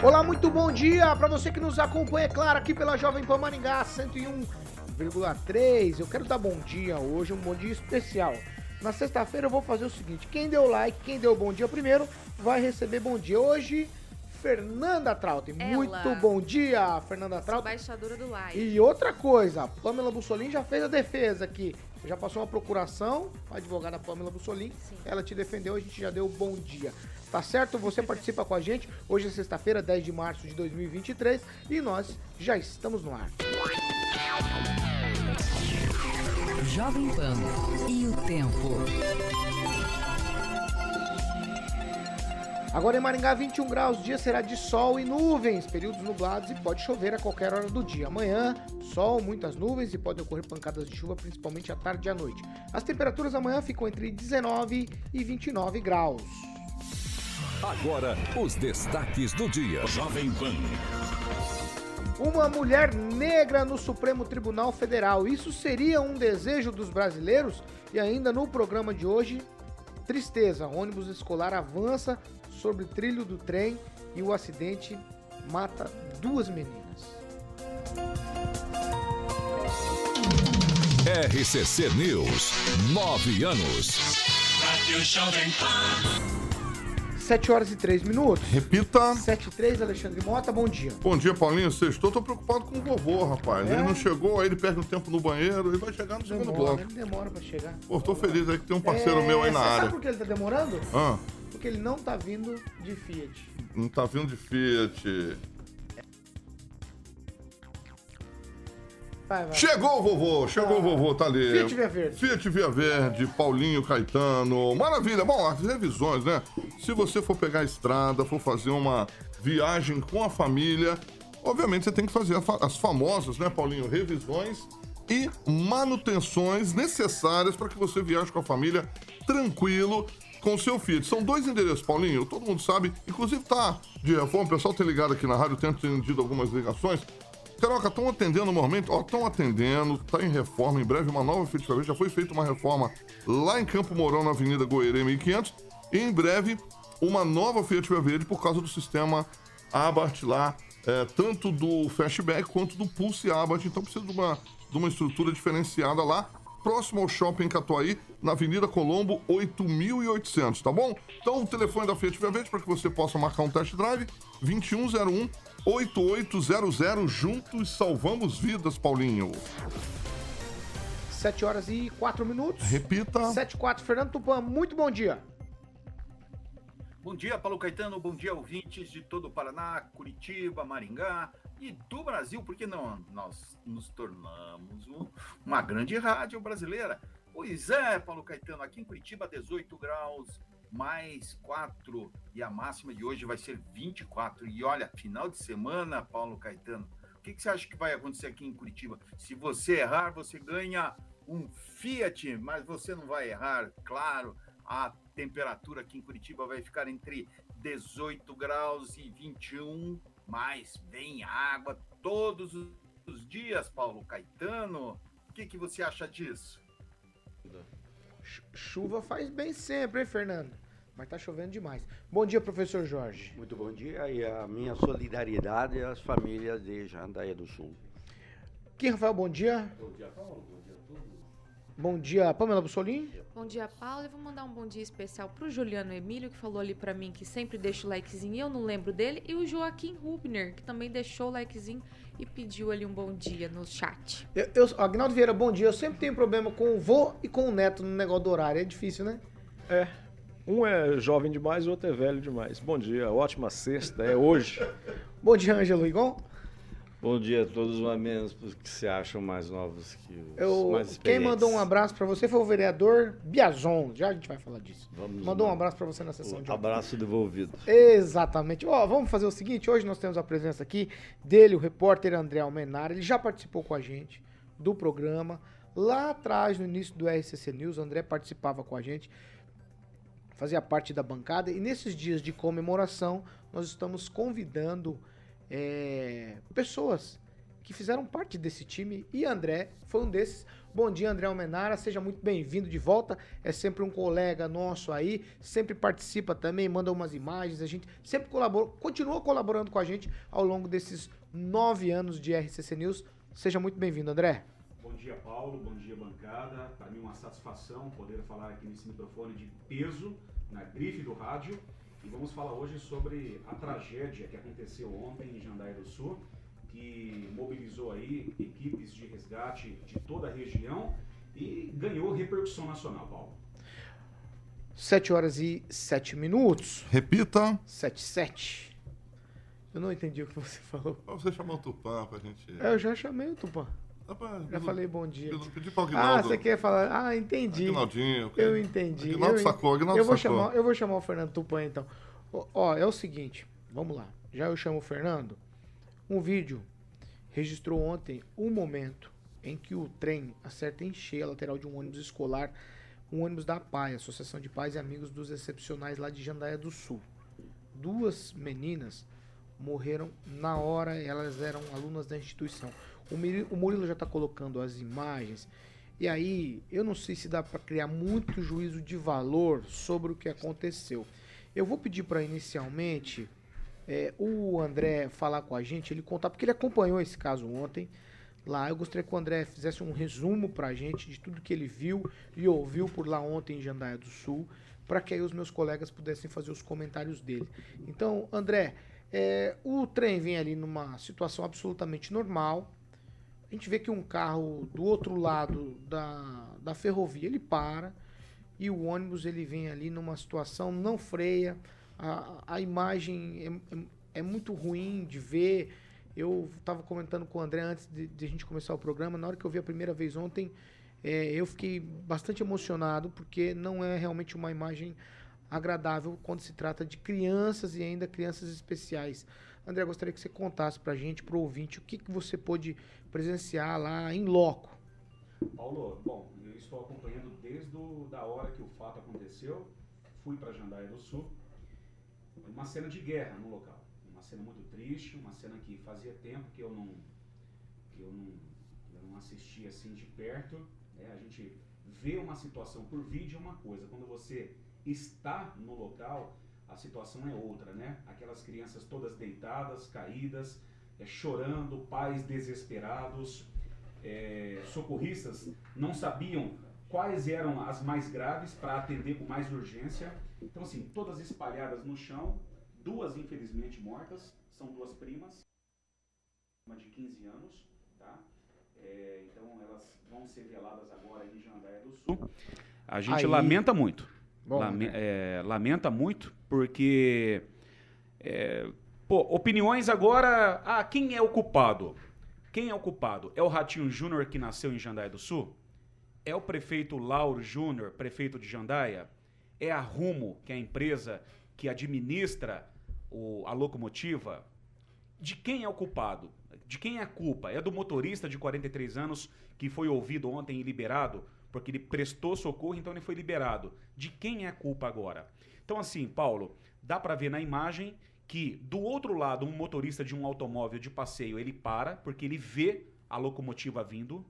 Olá, muito bom dia para você que nos acompanha, é claro, aqui pela Jovem Pan Maringá 101,3. Eu quero dar bom dia hoje, um bom dia especial. Na sexta-feira eu vou fazer o seguinte: quem deu like, quem deu bom dia primeiro, vai receber bom dia. Hoje, Fernanda Trautem. Ela. Muito bom dia, Fernanda Trautem. Embaixadora do like. E outra coisa, a Pamela Bussolini já fez a defesa aqui. Já passou uma procuração, a advogada Pamela Bussolini. Sim. Ela te defendeu, a gente já deu bom dia. Tá certo? Você participa com a gente. Hoje é sexta-feira, 10 de março de 2023 e nós já estamos no ar. Jovem Pan e o tempo. Agora em Maringá, 21 graus, dia será de sol e nuvens, períodos nublados e pode chover a qualquer hora do dia. Amanhã, sol, muitas nuvens e podem ocorrer pancadas de chuva, principalmente à tarde e à noite. As temperaturas amanhã ficam entre 19 e 29 graus. Agora, os destaques do dia. Jovem Pan. Uma mulher negra no Supremo Tribunal Federal. Isso seria um desejo dos brasileiros? E ainda no programa de hoje, tristeza. Ônibus escolar avança sobre trilho do trem e o acidente mata duas meninas. RCC News. Nove anos. Rádio Jovem Pan. 7 horas e 3 minutos. Repita. 7 e 3, Alexandre Mota, bom dia. Bom dia, Paulinho. Sextou, tô preocupado com o vovô, rapaz. É? Ele não chegou, aí ele perde um tempo no banheiro e vai chegar no segundo Demora, bloco. ele demora pra chegar. Pô, tô feliz aí que tem um parceiro meu aí na É, área. Sabe por que ele tá demorando? Ah, Porque ele não tá vindo de Fiat. não tá vindo de Fiat. Vai, vai. Chegou o vovô, chegou o vovô, tá ali. Fiat Via Verde. Fiat Via Verde, Paulinho Caetano. Maravilha. Bom, as revisões, né? Se você for pegar a estrada, for fazer uma viagem com a família, obviamente você tem que fazer as famosas, né, Paulinho? Revisões e manutenções necessárias para que você viaje com a família tranquilo com o seu Fiat. São dois endereços, Paulinho, todo mundo sabe. Inclusive tá de reforma, o pessoal tem ligado aqui na rádio, tem atendido algumas ligações. Caroca, estão atendendo normalmente? Ó, estão atendendo, tá em reforma, em breve uma nova Fiat Verde. Já foi feita uma reforma lá em Campo Mourão, na Avenida Goerê 1500. E em breve, uma nova Fiat Verde por causa do sistema Abarth lá, é, tanto do Fastback quanto do Pulse Abarth. Então precisa de uma, de uma estrutura diferenciada lá, próximo ao Shopping Catuaí, na Avenida Colombo 8800, tá bom? Então o telefone da Fiat Verde para que você possa marcar um test drive, 2101 8800. Juntos salvamos vidas, Paulinho. 7 horas e 4 minutos. Repita. 7 e 4, Fernando Tupan, muito bom dia. Bom dia, Paulo Caetano. Bom dia, ouvintes de todo o Paraná, Curitiba, Maringá e do Brasil, porque não nós nos tornamos um- uma grande rádio brasileira. Pois é, Paulo Caetano, aqui em Curitiba, 18 graus, mais 4, e a máxima de hoje vai ser 24. E olha, final de semana, Paulo Caetano, o que, que você acha que vai acontecer aqui em Curitiba? Se você errar, você ganha um Fiat, mas você não vai errar, claro. A temperatura aqui em Curitiba vai ficar entre 18 graus e 21, mas vem água todos os dias, Paulo Caetano. O que, que você acha disso? Ch- Chuva faz bem sempre, hein, Fernando? Mas tá chovendo demais. Bom dia, professor Jorge. Muito bom dia e a minha solidariedade às famílias de Jandaia do Sul. Kim Rafael, bom dia. Bom dia, Paulo. Bom dia a todos. Bom dia, Pamela Bussolini. Bom dia, Paulo. Eu vou mandar um bom dia especial pro Juliano Emílio, que falou ali pra mim que sempre deixa o likezinho e eu não lembro dele. E o Joaquim Rubner, que também deixou o likezinho e pediu ali um bom dia no chat. Eu, eu, Agnaldo Vieira, bom dia. Eu sempre tenho problema com o vô e com o neto no negócio do horário. É difícil, né? É. Um é jovem demais, o outro é velho demais. Bom dia, ótima sexta, é hoje. Bom dia, Ângelo Rigon. Bom dia a todos, mas menos os que se acham mais novos que os Eu, mais quem mandou um abraço pra você foi o vereador Biazon. Já a gente vai falar disso. Vamos mandou um lá. abraço pra você na sessão de ontem. Abraço devolvido. Exatamente. Ó, vamos fazer o seguinte, hoje nós temos a presença aqui dele, o repórter André Almenara. Ele já participou com a gente do programa. Lá atrás, no início do RCC News, o André participava com a gente, fazia parte da bancada. E nesses dias de comemoração, nós estamos convidando é, pessoas que fizeram parte desse time. E André foi um desses. Bom dia, André Almenara. Seja muito bem-vindo de volta. É sempre um colega nosso aí. Sempre participa também, manda umas imagens. A gente sempre colabora, continua colaborando com a gente ao longo desses nove anos de RCC News. Seja muito bem-vindo, André. Bom dia, Paulo. Bom dia, bancada. Para mim, uma satisfação poder falar aqui nesse microfone de peso, na grife do rádio. E vamos falar hoje sobre a tragédia que aconteceu ontem em Jandaia do Sul, que mobilizou aí equipes de resgate de toda a região e ganhou repercussão nacional, Paulo. 7 horas e 7 minutos. Repita. 7 7. Eu não entendi o que você falou. Você chamar o Tupã pra gente. É, Eu já chamei o Tupã. Dá pra- Já falei bom dia. Pedi- Pedi pro Ah, Aguinaldo. você quer falar? Ah, entendi. Aguinaldinho. Eu entendi. Aguinaldo eu, sacou, Aguinaldo eu vou sacou. chamar, eu vou chamar o Fernando Tupan então. Ó, Ó, é o seguinte, vamos lá. Já eu chamo o Fernando. Um vídeo registrou ontem um momento em que o trem acerta em cheio a lateral de um ônibus escolar, um ônibus da PAI, Associação de Pais e Amigos dos Excepcionais lá de Jandaia do Sul. Duas meninas morreram na hora, elas eram alunas da instituição. O Murilo já está colocando as imagens. E aí, eu não sei se dá para criar muito juízo de valor sobre o que aconteceu. Eu vou pedir para inicialmente é, o André falar com a gente, ele contar, porque ele acompanhou esse caso ontem lá. Eu gostaria que o André fizesse um resumo para a gente de tudo que ele viu e ouviu por lá ontem em Jandaia do Sul, para que aí os meus colegas pudessem fazer os comentários dele. Então, André, é, o trem vem ali numa situação absolutamente normal. A gente vê que um carro do outro lado da, da ferrovia ele para e o ônibus ele vem ali numa situação não freia. A, a imagem é, é- é muito ruim de ver. Eu estava comentando com o André antes de, de a gente começar o programa. Na hora que eu vi a primeira vez ontem, é, eu fiquei bastante emocionado porque não é realmente uma imagem agradável quando se trata de crianças e ainda crianças especiais. André, gostaria que você contasse pra gente, pro ouvinte, o que, que você pôde presenciar lá em loco. Paulo, bom, eu estou acompanhando desde o, da hora que o fato aconteceu. Fui para Jandaia do Sul. Uma cena de guerra no local. Uma cena muito triste, uma cena que fazia tempo que eu não que eu não, eu não assim de perto. né? A gente vê uma situação por vídeo é uma coisa. Quando você está no local, a situação é outra, né? Aquelas crianças todas deitadas, caídas, é, chorando, pais desesperados, é, socorristas não sabiam quais eram as mais graves para atender com mais urgência. Então, assim, todas espalhadas no chão, duas infelizmente mortas, são duas primas, uma de 15 anos, tá? É, então, elas vão ser veladas agora em Jandaia do Sul. A gente Aí- lamenta muito. Bom, Lame- né? é, lamenta muito, porque. é, pô, opiniões agora. Ah, quem é o culpado? Quem é o culpado? É o Ratinho Júnior que nasceu em Jandaia do Sul? É o prefeito Lauro Júnior, prefeito de Jandaia? É a Rumo, que é a empresa que administra o- a locomotiva? De quem é o culpado? De quem é a culpa? É do motorista de 43 anos que foi ouvido ontem e liberado? Porque ele prestou socorro, então ele foi liberado. De quem é a culpa agora? Então, assim, Paulo, dá pra ver na imagem que do outro lado, um motorista de um automóvel de passeio, ele para, porque ele vê a locomotiva vindo.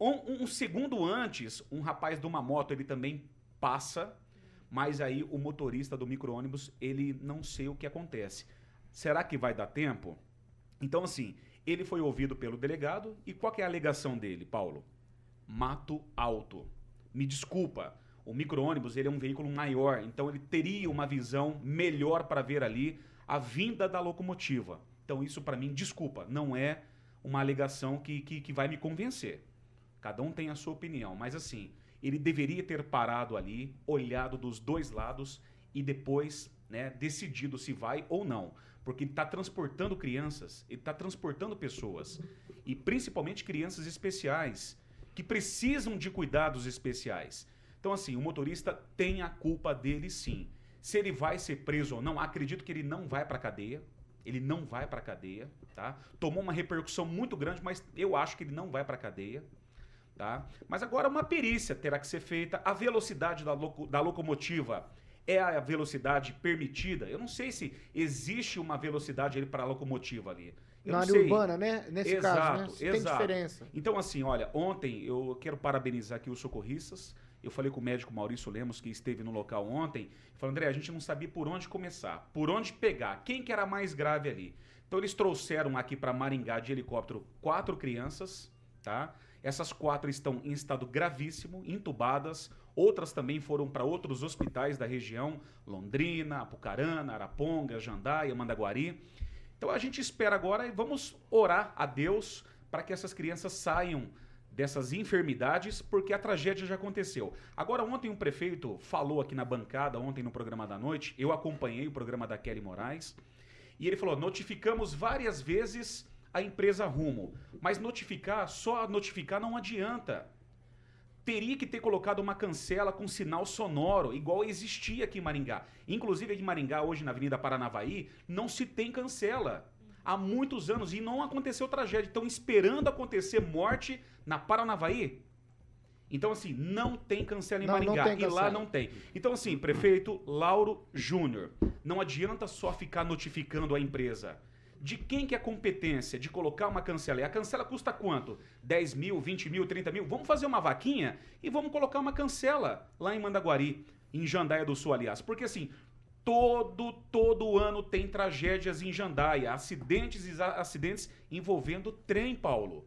Um, um segundo antes, um rapaz de uma moto, ele também passa, mas aí o motorista do micro-ônibus, ele não sei o que acontece. Será que vai dar tempo? Então, assim, ele foi ouvido pelo delegado e qual é a alegação dele, Paulo? Mato alto. Me desculpa, o micro-ônibus ele é um veículo maior, então ele teria uma visão melhor para ver ali a vinda da locomotiva. Então isso para mim, desculpa, não é uma alegação que, que, que vai me convencer. Cada um tem a sua opinião, mas assim, ele deveria ter parado ali, olhado dos dois lados e depois né, decidido se vai ou não. Porque ele está transportando crianças, ele está transportando pessoas. E principalmente crianças especiais, que precisam de cuidados especiais. Então, assim, o motorista tem a culpa dele sim. Se ele vai ser preso ou não, acredito que ele não vai para cadeia. Ele não vai para cadeia, tá? Tomou uma repercussão muito grande, mas eu acho que ele não vai para cadeia. Tá? Mas agora uma perícia terá que ser feita. A velocidade da, loco, da locomotiva é a velocidade permitida? Eu não sei se existe uma velocidade para a locomotiva ali. Eu Na área sei. urbana, né? Nesse exato, caso, né? Tem exato. diferença. Então, assim, olha, ontem eu quero parabenizar aqui os socorristas. Eu falei com o médico Maurício Lemos, que esteve no local ontem, falou, André, a gente não sabia por onde começar, por onde pegar, quem que era mais grave ali. Então eles trouxeram aqui para Maringá de helicóptero quatro crianças, tá? Essas quatro estão em estado gravíssimo, entubadas. Outras também foram para outros hospitais da região, Londrina, Apucarana, Araponga, Jandaia, Mandaguari. Então a gente espera agora e vamos orar a Deus para que essas crianças saiam dessas enfermidades, porque a tragédia já aconteceu. Agora, ontem um prefeito falou aqui na bancada, ontem no programa da noite, eu acompanhei o programa da Kelly Moraes, e ele falou: notificamos várias vezes a empresa Rumo, mas notificar, só notificar não adianta. Teria que ter colocado uma cancela com sinal sonoro, igual existia aqui em Maringá. Inclusive aqui em Maringá, hoje na Avenida Paranavaí, não se tem cancela. Há muitos anos e não aconteceu tragédia. Estão esperando acontecer morte na Paranavaí. Então, assim, não tem cancela em Não, não Maringá. tem e lá não tem. Então, assim, prefeito Lauro Júnior, não adianta só ficar notificando a empresa. De quem que é a competência de colocar uma cancela? E a cancela custa quanto? 10 mil, 20 mil, 30 mil? Vamos fazer uma vaquinha e vamos colocar uma cancela lá em Mandaguari, em Jandaia do Sul, aliás. Porque assim, todo, todo ano tem tragédias em Jandaia, acidentes e acidentes envolvendo trem, Paulo.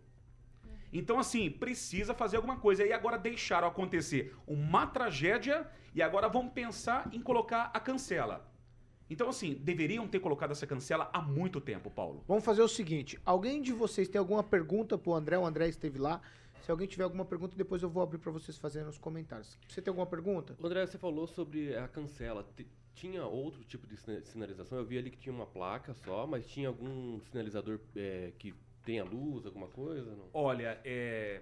Então, assim, precisa fazer alguma coisa. E agora deixaram acontecer uma tragédia e agora vamos pensar em colocar a cancela. Então, assim, deveriam ter colocado essa cancela há muito tempo, Paulo. Vamos fazer o seguinte: alguém de vocês tem alguma pergunta pro André? O André esteve lá. Se alguém tiver alguma pergunta, depois eu vou abrir pra vocês fazerem nos comentários. Você tem alguma pergunta? André, você falou sobre a cancela. Tinha outro tipo de sina- sinalização? Eu vi ali que tinha uma placa só, mas tinha algum sinalizador é, que tenha luz, alguma coisa? Não? Olha, é,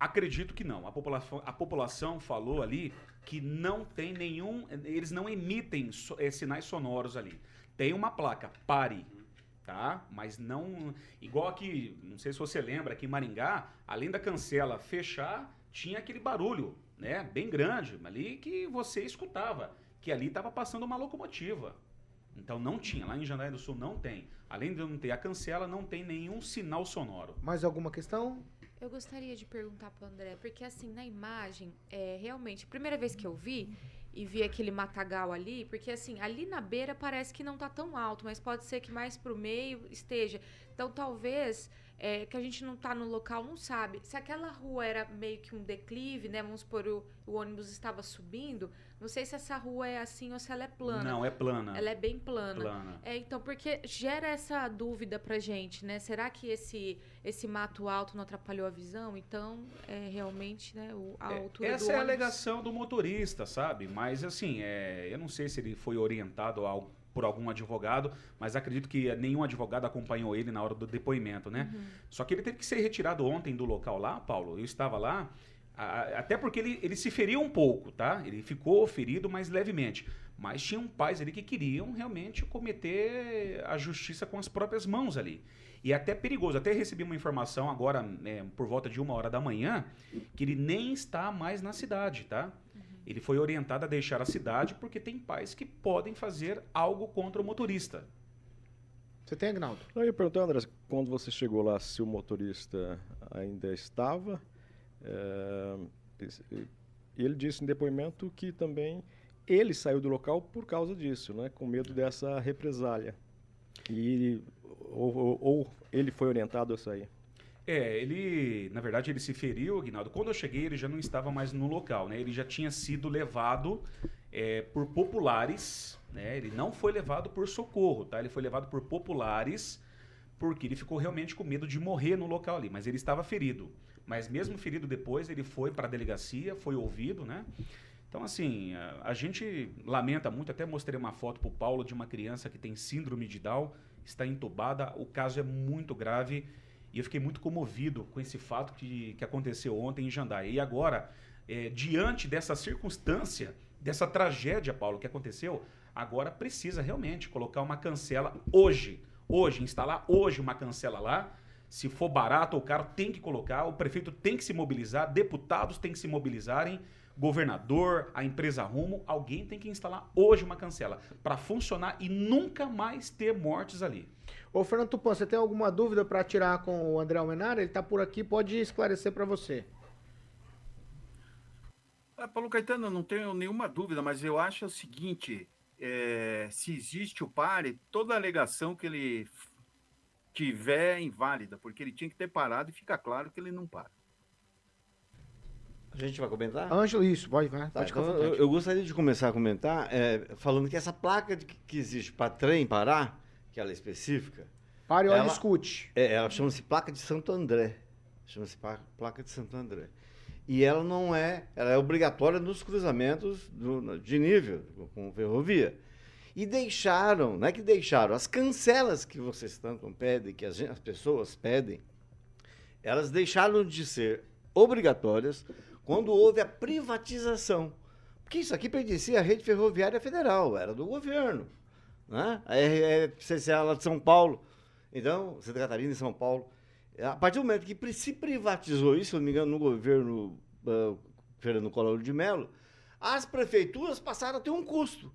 acredito que não. A população, a população falou ali que não tem nenhum. Eles não emitem so- eh, sinais sonoros ali. Tem uma placa, pare. Tá? Mas não. Igual aqui, não sei se você lembra, aqui em Maringá, além da cancela fechar, tinha aquele barulho, né? Bem grande, ali que você escutava. Que ali estava passando uma locomotiva. Então não tinha. Lá em Jandaia do Sul não tem. Além de não ter a cancela, não tem nenhum sinal sonoro. Mais alguma questão? Eu gostaria de perguntar pro André, porque assim, na imagem, é realmente, a primeira vez que eu vi e vi aquele matagal ali, porque assim, ali na beira parece que não tá tão alto, mas pode ser que mais pro meio esteja. Então talvez é, que a gente não tá no local, não sabe. Se aquela rua era meio que um declive, né? Vamos supor, o, o ônibus estava subindo, não sei se essa rua é assim ou se ela é plana. Não, é plana. Ela é bem plana. Plana. É, então, porque gera essa dúvida pra gente, né? Será que esse, esse mato alto não atrapalhou a visão? Então, é realmente, né, o- a É, altura Essa do é a ônibus. alegação do motorista, sabe? Mas assim, é, eu não sei se ele foi orientado ao- por algum advogado, mas acredito que nenhum advogado acompanhou ele na hora do depoimento, né? Uhum. Só que ele teve que ser retirado ontem do local lá, Paulo. Eu estava lá, a- até porque ele, ele se feriu um pouco, tá? Ele ficou ferido, mas levemente. Mas tinham pais ali que queriam realmente cometer a justiça com as próprias mãos ali. E é até perigoso. Até recebi uma informação agora, né, por volta de uma hora da manhã, que ele nem está mais na cidade, tá? Ele foi orientado a deixar a cidade porque tem pais que podem fazer algo contra o motorista. Você tem, Agnaldo? Eu ia perguntar, André, quando você chegou lá, se o motorista ainda estava. e ele disse em depoimento que também ele saiu do local por causa disso, né, com medo dessa represália. E, ou, ou- ou ele foi orientado a sair. É, ele, na verdade, ele se feriu, Aguinaldo. Quando eu cheguei, ele já não estava mais no local, né? Ele já tinha sido levado é, por populares, né? Ele não foi levado por socorro, tá? Ele foi levado por populares porque ele ficou realmente com medo de morrer no local ali, mas ele estava ferido. Mas mesmo ferido depois, ele foi para a delegacia, foi ouvido, né? Então, assim, a, a gente lamenta muito, até mostrei uma foto pro Paulo de uma criança que tem síndrome de Down, está entubada, o caso é muito grave e eu fiquei muito comovido com esse fato que, que aconteceu ontem em Jandaia. E agora, eh, diante dessa circunstância, dessa tragédia, Paulo, que aconteceu, agora precisa realmente colocar uma cancela hoje. Hoje, instalar hoje uma cancela lá. Se for barato ou caro, tem que colocar. O prefeito tem que se mobilizar, deputados têm que se mobilizarem, governador, a empresa Rumo, alguém tem que instalar hoje uma cancela para funcionar e nunca mais ter mortes ali. Ô, Fernando Tupan, você tem alguma dúvida para tirar com o André Almenara? Ele tá por aqui, pode esclarecer para você. Ah, Paulo Caetano, eu não tenho nenhuma dúvida, mas eu acho o seguinte: é, se existe o pare, toda alegação que ele tiver é inválida, porque ele tinha que ter parado e fica claro que ele não para. A gente vai comentar? Ângelo, isso, pode, vai, Tá, pode então, eu, eu gostaria de começar a comentar é, falando que essa placa de- que existe para trem parar, que ela é específica. Pare, olha e ela- escute. É, ela chama-se placa de Santo André. Chama-se placa de Santo André. E ela não é, ela é obrigatória nos cruzamentos do- de nível com ferrovia. E deixaram, não é que deixaram, as cancelas que vocês tanto pedem, que as, as pessoas pedem, elas deixaram de ser obrigatórias quando houve a privatização. Porque isso aqui pertencia à rede ferroviária federal, era do governo. Né? A RCCA lá de São Paulo. Então, Santa Catarina e São Paulo. A partir do momento que se privatizou isso, se não me engano, no governo ah, Fernando Collor de Mello, as prefeituras passaram a ter um custo.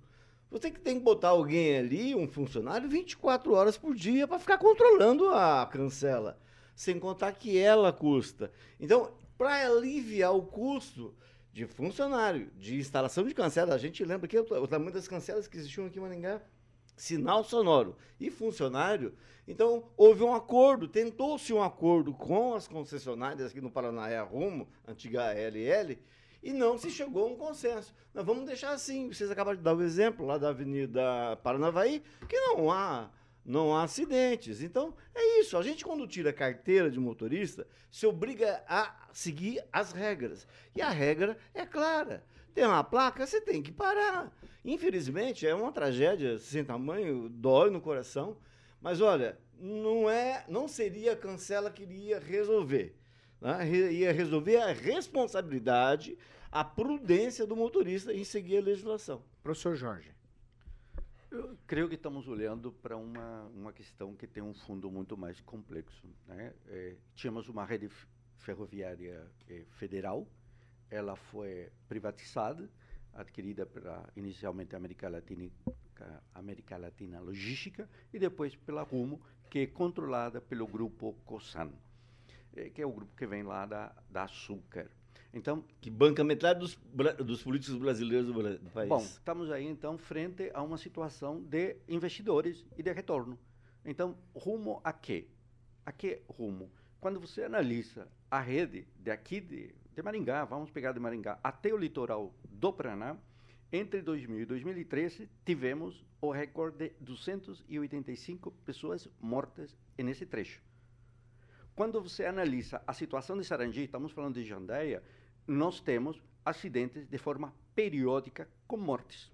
Você que tem que botar alguém ali, um funcionário, 24 horas por dia para ficar controlando a cancela. Sem contar que ela custa. Então, para aliviar o custo de funcionário, de instalação de cancela, a gente lembra que o tamanho das cancelas que existiam aqui em Maringá, sinal sonoro e funcionário. Então, houve um acordo, tentou-se um acordo com as concessionárias aqui no Paraná, é a Rumo, antiga ALL, e não se chegou a um consenso. Nós vamos deixar assim. Vocês acabaram de dar o exemplo lá da Avenida Paranavaí, que não há, não há acidentes. Então, é isso. A gente, quando tira a carteira de motorista, se obriga a seguir as regras. E a regra é clara. Tem uma placa, você tem que parar. Infelizmente, é uma tragédia sem tamanho, dói no coração. Mas olha, não é, não seria a cancela que iria resolver. né? Ia resolver a responsabilidade, a prudência do motorista em seguir a legislação. Professor Jorge. Eu creio que estamos olhando para uma, uma questão que tem um fundo muito mais complexo. Né? Eh, tínhamos uma rede ferroviária eh, federal, ela foi privatizada, adquirida pela inicialmente América Latina, ca- América Latina Logística e depois pela Rumo, que é controlada pelo grupo Cosan, eh, que é o grupo que vem lá da, da Açúcar. Então, Que banca metade dos, dos políticos brasileiros do, do país. Bom, estamos aí então frente a uma situação de investidores e de retorno. Então, rumo a quê? A que rumo? Quando você analisa a rede daqui de, de Maringá, vamos pegar de Maringá até o litoral do Paraná, entre 2000 e 2013 tivemos o recorde de 285 pessoas mortas nesse trecho. Quando você analisa a situação de Sarandi, estamos falando de Jandaia, nós temos acidentes de forma periódica com mortes.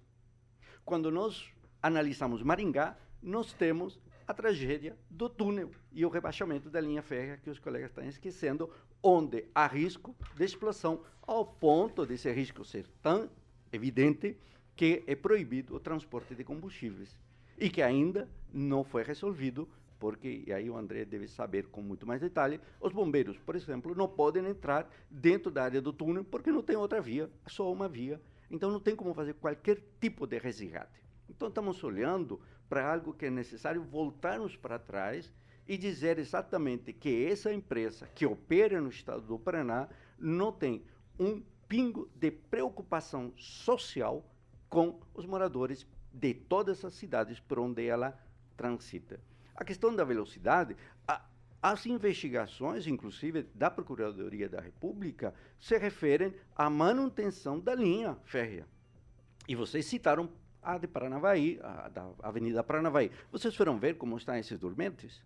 Quando nós analisamos Maringá, nós temos a tragédia do túnel e o rebaixamento da linha férrea que os colegas estão esquecendo, onde há risco de explosão, ao ponto desse risco ser tão evidente que é proibido o transporte de combustíveis e que ainda não foi resolvido porque, e aí o André deve saber com muito mais detalhe, os bombeiros, por exemplo, não podem entrar dentro da área do túnel porque não tem outra via, só uma via. Então não tem como fazer qualquer tipo de resgate. Então estamos olhando para algo que é necessário voltarmos para trás e dizer exatamente que essa empresa que opera no estado do Paraná não tem um pingo de preocupação social com os moradores de todas essas cidades por onde ela transita. A questão da velocidade, a- as investigações, inclusive da Procuradoria da República, se referem à manutenção da linha férrea. E vocês citaram a de Paranavaí, a da Avenida Paranavaí. Vocês foram ver como estão esses dormentes?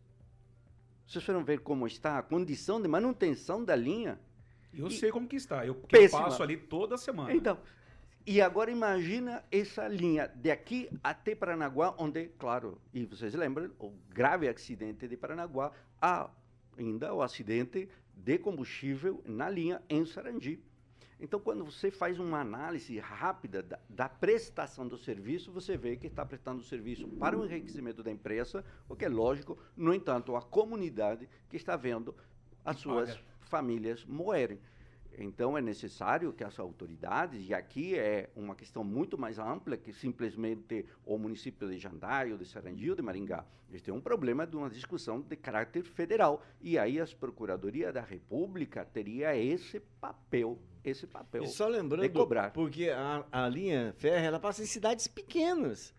Vocês foram ver como está a condição de manutenção da linha? Eu E- sei como que está. Eu, eu passo ali toda semana. Então, E agora imagina essa linha de aqui até Paranaguá, onde, claro, e vocês lembram, o grave acidente de Paranaguá, há ainda o acidente de combustível na linha em Sarandi. Então, quando você faz uma análise rápida da, da prestação do serviço, você vê que está prestando serviço para o enriquecimento da empresa, o que é lógico, no entanto, a comunidade que está vendo as suas famílias morrerem. Então é necessário que as autoridades, e aqui é uma questão muito mais ampla que simplesmente o município de Jandai, ou de Sarandi ou de Maringá. Eles têm um problema de uma discussão de caráter federal. E aí as Procuradoria da República teria esse papel, esse papel E só lembrando, de cobrar. porque a, a linha férrea ela passa em cidades pequenas.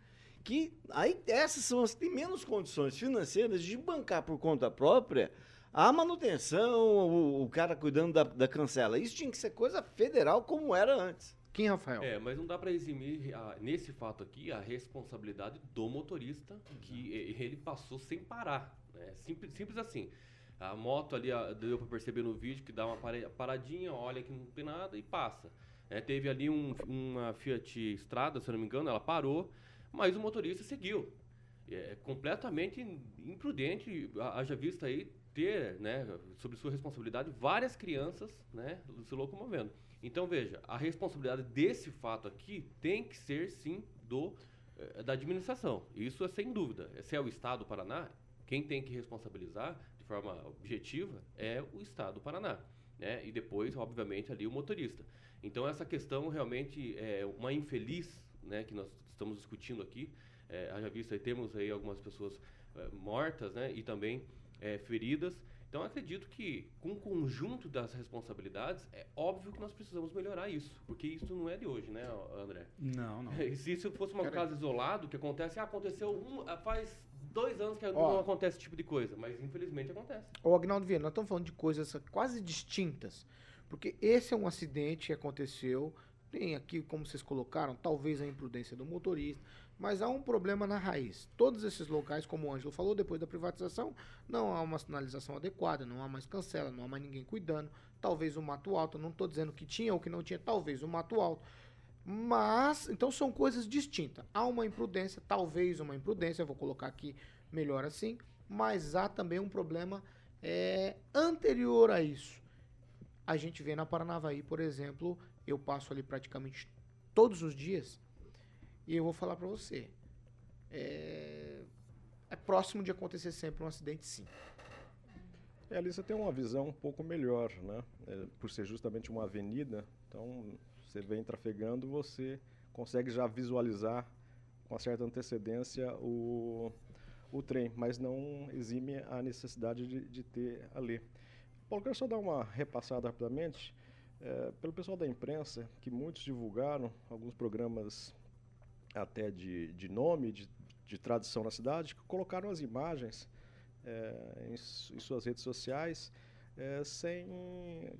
Que aí essas são as que têm menos condições financeiras de bancar por conta própria a manutenção, o, o cara cuidando da, da cancela. Isso tinha que ser coisa federal como era antes. Quem, Rafael? É, mas não dá para eximir, a- nesse fato aqui, a responsabilidade do motorista, que ele passou sem parar. Né? Simples, simples assim. A moto ali, a- deu para perceber no vídeo que dá uma paradinha, olha que não tem nada e passa. É, teve ali um- uma Fiat Strada, se eu não me engano, ela parou, mas o motorista seguiu. É completamente imprudente, ha- haja vista aí ter, né, sob sua responsabilidade, várias crianças, né, se locomovendo. Então veja, a responsabilidade desse fato aqui tem que ser sim do eh, da administração. Isso é sem dúvida. Se é o Estado do Paraná, quem tem que responsabilizar de forma objetiva é o Estado do Paraná, né? E depois, obviamente, ali o motorista. Então essa questão realmente é uma infeliz, né, que nós estamos discutindo aqui. É, haja vista aí temos aí algumas pessoas eh, mortas, né, e também eh, feridas. Então acredito que com o conjunto das responsabilidades é óbvio que nós precisamos melhorar isso, porque isso não é de hoje, né, André? Não, não. Se isso fosse um caso isolado, que acontece, ah, aconteceu um, ah, faz dois anos que Ó. não acontece esse tipo de coisa, mas infelizmente acontece. Ô, Agnaldo Vieira, nós estamos falando de coisas quase distintas. Porque esse é um acidente que aconteceu. Tem aqui, como vocês colocaram, talvez a imprudência do motorista. Mas há um problema na raiz. Todos esses locais, como o Ângelo falou, depois da privatização, não há uma sinalização adequada, não há mais cancela, não há mais ninguém cuidando. Talvez o mato alto, não estou dizendo que tinha ou que não tinha, talvez o mato alto. Mas, então são coisas distintas. Há uma imprudência, talvez uma imprudência, vou colocar aqui melhor assim, mas há também um problema é, anterior a isso. A gente vê na Paranavaí, por exemplo, eu passo ali praticamente todos os dias e eu vou falar pra você. É, é próximo de acontecer sempre um acidente, sim. É, ali você tem uma visão um pouco melhor, né? É, por ser justamente uma avenida, então você vem trafegando, você consegue já visualizar com certa antecedência o, o trem, mas não exime a necessidade de, de ter ali. Paulo, quero só dar uma repassada rapidamente. É, pelo pessoal da imprensa, que muitos divulgaram, alguns programas até de, de nome, de, de tradição na cidade, que colocaram as imagens é, em, em suas redes sociais é, sem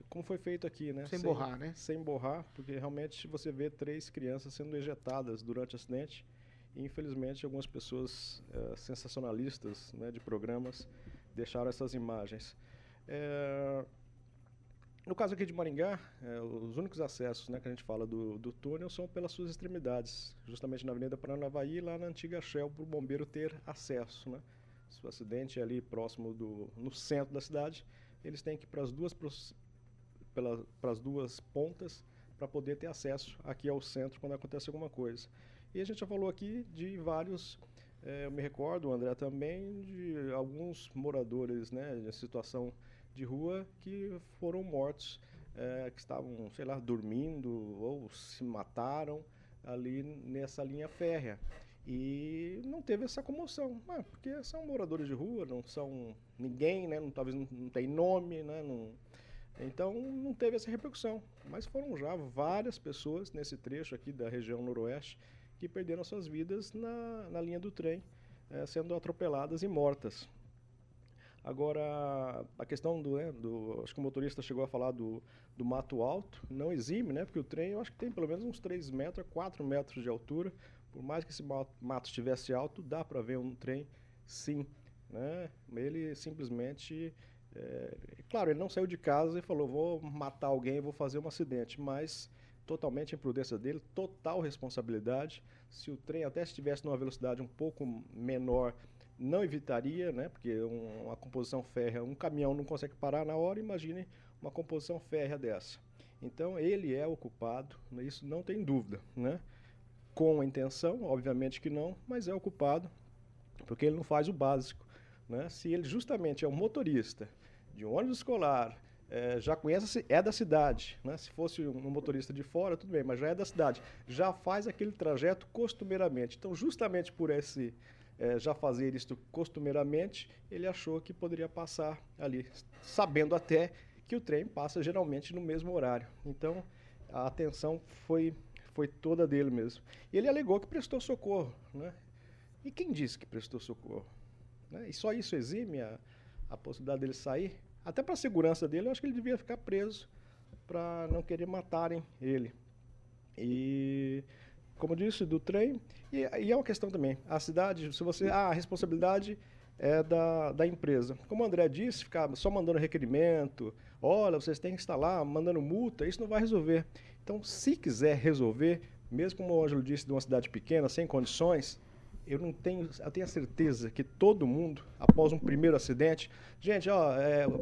como foi feito aqui, né? Sem borrar, né? Sem borrar, porque realmente você vê três crianças sendo ejetadas durante o acidente e infelizmente algumas pessoas é, sensacionalistas, né, de programas deixaram essas imagens. É, no caso aqui de Maringá, é, os únicos acessos né, que a gente fala do, do túnel são pelas suas extremidades, justamente na Avenida Paranavaí, lá na antiga Shell, para o bombeiro ter acesso. Né? Se o acidente é ali próximo do, no centro da cidade, eles têm que ir para as duas, pela- duas pontas para poder ter acesso aqui ao centro quando acontece alguma coisa. E a gente já falou aqui de vários, eh, eu me recordo, André também, de alguns moradores né, em situação de rua que foram mortos, eh, que estavam, sei lá, dormindo ou se mataram ali nessa linha férrea. E não teve essa comoção, ah, porque são moradores de rua, não são ninguém, né? não, talvez não, não tem nome, né? não, então não teve essa repercussão. Mas foram já várias pessoas nesse trecho aqui da região noroeste que perderam suas vidas na, na linha do trem, eh, sendo atropeladas e mortas. Agora, a questão do, né, do. Acho que o motorista chegou a falar do, do mato alto, não exime, né? Porque o trem eu acho que tem pelo menos uns 3 metros, 4 metros de altura. Por mais que esse ma- mato estivesse alto, dá para ver um trem sim. Né? Ele simplesmente. É, claro, ele não saiu de casa e falou: vou matar alguém, vou fazer um acidente, mas totalmente imprudência dele, total responsabilidade. Se o trem até estivesse numa velocidade um pouco menor, não evitaria, né? Porque um- uma composição férrea, um caminhão não consegue parar na hora, imagine uma composição férrea dessa. Então ele é o culpado, né, isso não tem dúvida, né? Com a intenção, obviamente que não, mas é o culpado porque ele não faz o básico. Né? Se ele justamente é um motorista de um ônibus escolar, eh, já conhece, é da cidade, né? se fosse um motorista de fora, tudo bem, mas já é da cidade, já faz aquele trajeto costumeiramente. Então, justamente por esse eh, já fazer isto costumeiramente, ele achou que poderia passar ali, sabendo até que o trem passa geralmente no mesmo horário. Então, a atenção foi, foi toda dele mesmo. Ele alegou que prestou socorro, né? E quem disse que prestou socorro? Né? E só isso exime a, a possibilidade dele sair? Até para a segurança dele, eu acho que ele devia ficar preso para não querer matarem ele. E, como eu disse, do trem. E, e é uma questão também. A cidade, se você. Ah, a responsabilidade é da, da empresa. Como o André disse, ficar só mandando requerimento, olha, vocês têm que instalar, mandando multa, isso não vai resolver. Então, se quiser resolver, mesmo como o Ângelo disse, de uma cidade pequena, sem condições, eu não tenho, eu tenho a certeza que todo mundo, após um primeiro acidente, gente, ó,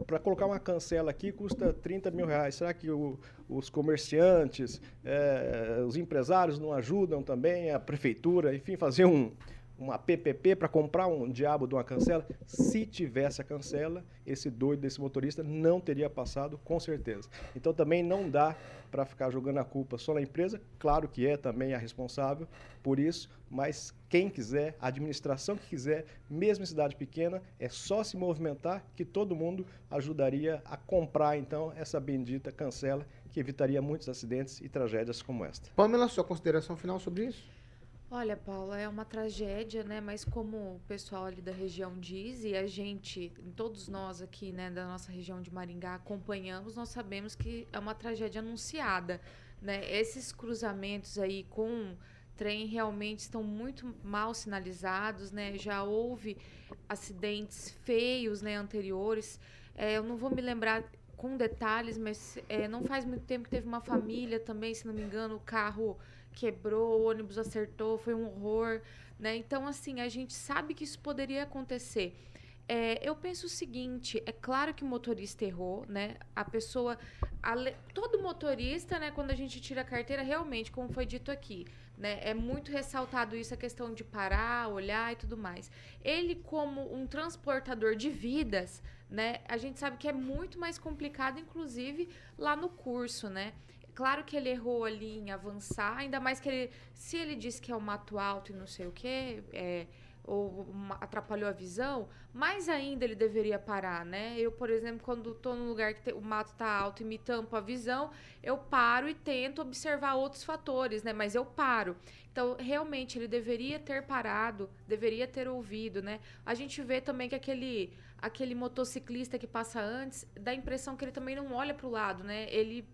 para colocar uma cancela aqui custa 30 mil reais. Será que o- os comerciantes, é, os empresários não ajudam também, a prefeitura, enfim, fazer um, uma PPP para comprar um diabo de uma cancela? Se tivesse a cancela, esse doido desse motorista não teria passado, com certeza. Então também não dá para ficar jogando a culpa só na empresa. Claro que é também a responsável por isso, mas quem quiser, a administração que quiser, mesmo em cidade pequena, é só se movimentar que todo mundo ajudaria a comprar então essa bendita cancela que evitaria muitos acidentes e tragédias como esta. Pamela, sua consideração final sobre isso? Olha, Paula, é uma tragédia, né? Mas como o pessoal ali da região diz, e a gente, todos nós aqui, né, da nossa região de Maringá, acompanhamos, nós sabemos que é uma tragédia anunciada, né? Esses cruzamentos aí com trem realmente estão muito mal sinalizados, né? Já houve acidentes feios, né, anteriores. É, eu não vou me lembrar com detalhes, mas é, não faz muito tempo que teve uma família também, se não me engano, o carro quebrou, o ônibus acertou, foi um horror, né? Então, assim, a gente sabe que isso poderia acontecer. É, eu penso o seguinte, é claro que o motorista errou, né? A pessoa, ale- todo motorista, né? Quando a gente tira a carteira, realmente, como foi dito aqui, né? É muito ressaltado isso, a questão de parar, olhar e tudo mais. Ele, como um transportador de vidas, né? A gente sabe que é muito mais complicado, inclusive, lá no curso, né? Claro que ele errou ali em avançar, ainda mais que ele. Se ele disse que é o mato alto e não sei o quê, é, ou atrapalhou a visão, mais ainda ele deveria parar, né? Eu, por exemplo, quando tô num lugar que te- o mato tá alto e me tampa a visão, eu paro e tento observar outros fatores, né? Mas eu paro. Então, realmente, ele deveria ter parado, deveria ter ouvido, né? A gente vê também que aquele, aquele motociclista que passa antes, dá a impressão que ele também não olha para o lado, né? Ele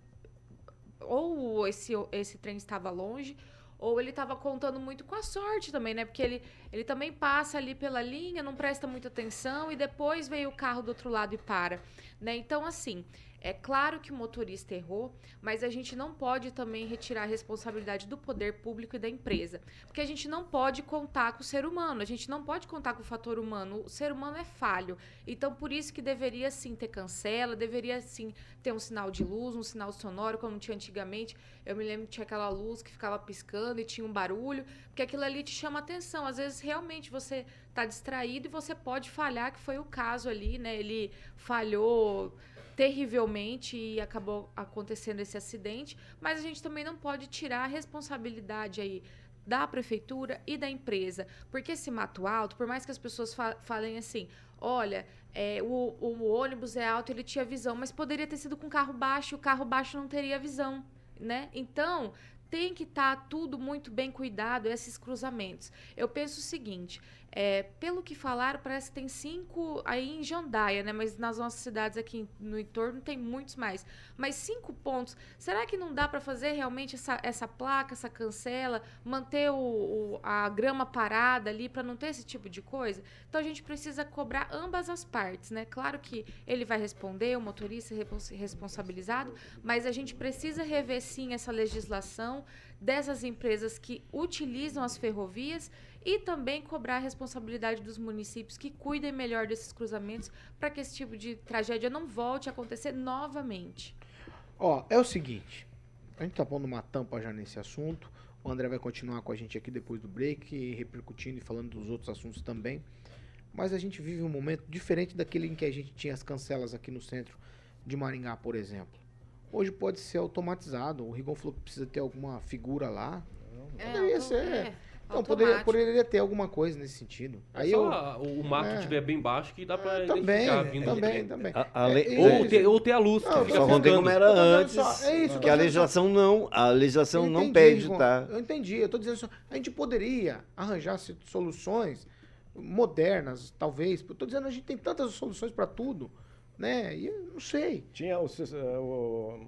ou esse, esse trem estava longe, ou ele estava contando muito com a sorte também, né? Porque ele, ele também passa ali pela linha, não presta muita atenção e depois veio o carro do outro lado e para, né? Então, assim, é claro que o motorista errou, mas a gente não pode também retirar a responsabilidade do poder público e da empresa. Porque a gente não pode contar com o ser humano, a gente não pode contar com o fator humano. O ser humano é falho. Então, por isso que deveria sim ter cancela, deveria sim ter um sinal de luz, um sinal sonoro, como tinha antigamente. Eu me lembro que tinha aquela luz que ficava piscando e tinha um barulho, porque aquilo ali te chama atenção. Às vezes, realmente, você está distraído e você pode falhar, que foi o caso ali, né? Ele falhou terrivelmente e acabou acontecendo esse acidente, mas a gente também não pode tirar a responsabilidade aí da prefeitura e da empresa, porque esse mato alto, por mais que as pessoas fa- falem assim, olha, é, o, o ônibus é alto, ele tinha visão, mas poderia ter sido com carro baixo, o carro baixo não teria visão, né? Então tem que estar tudo muito bem cuidado, esses cruzamentos. Eu penso o seguinte, é, pelo que falaram, parece que tem cinco aí em Jandaia, né? Mas nas nossas cidades aqui no entorno tem muitos mais. Mas cinco pontos, será que não dá para fazer realmente essa, essa placa, essa cancela, manter o, o- a grama parada ali para não ter esse tipo de coisa? Então a gente precisa cobrar ambas as partes, né? Claro que ele vai responder, o motorista é responsabilizado, mas a gente precisa rever sim essa legislação dessas empresas que utilizam as ferrovias e também cobrar a responsabilidade dos municípios que cuidem melhor desses cruzamentos para que esse tipo de tragédia não volte a acontecer novamente. Ó, é o seguinte. A gente tá pondo uma tampa já nesse assunto. O André vai continuar com a gente aqui depois do break, repercutindo e falando dos outros assuntos também. Mas a gente vive um momento diferente daquele em que a gente tinha as cancelas aqui no centro de Maringá, por exemplo. Hoje pode ser automatizado. O Rigon falou que precisa ter alguma figura lá. É, Poderia ser. é, Não, poderia, poderia ter alguma coisa nesse sentido. É Aí só eu, a- o mato é. estiver bem baixo que dá pra também, identificar também, também. A- ale- É, Ou é, ter, ou ter a luz. Não, que Só piscando. como era antes. só- é isso, que a legislação não, a legislação Eu não entendi, pede, Rigon, tá? Eu entendi. Eu tô dizendo só, a gente poderia arranjar soluções modernas, talvez. Eu tô dizendo, a gente tem tantas soluções para tudo, né? E eu não sei. Tinha o, eh, o,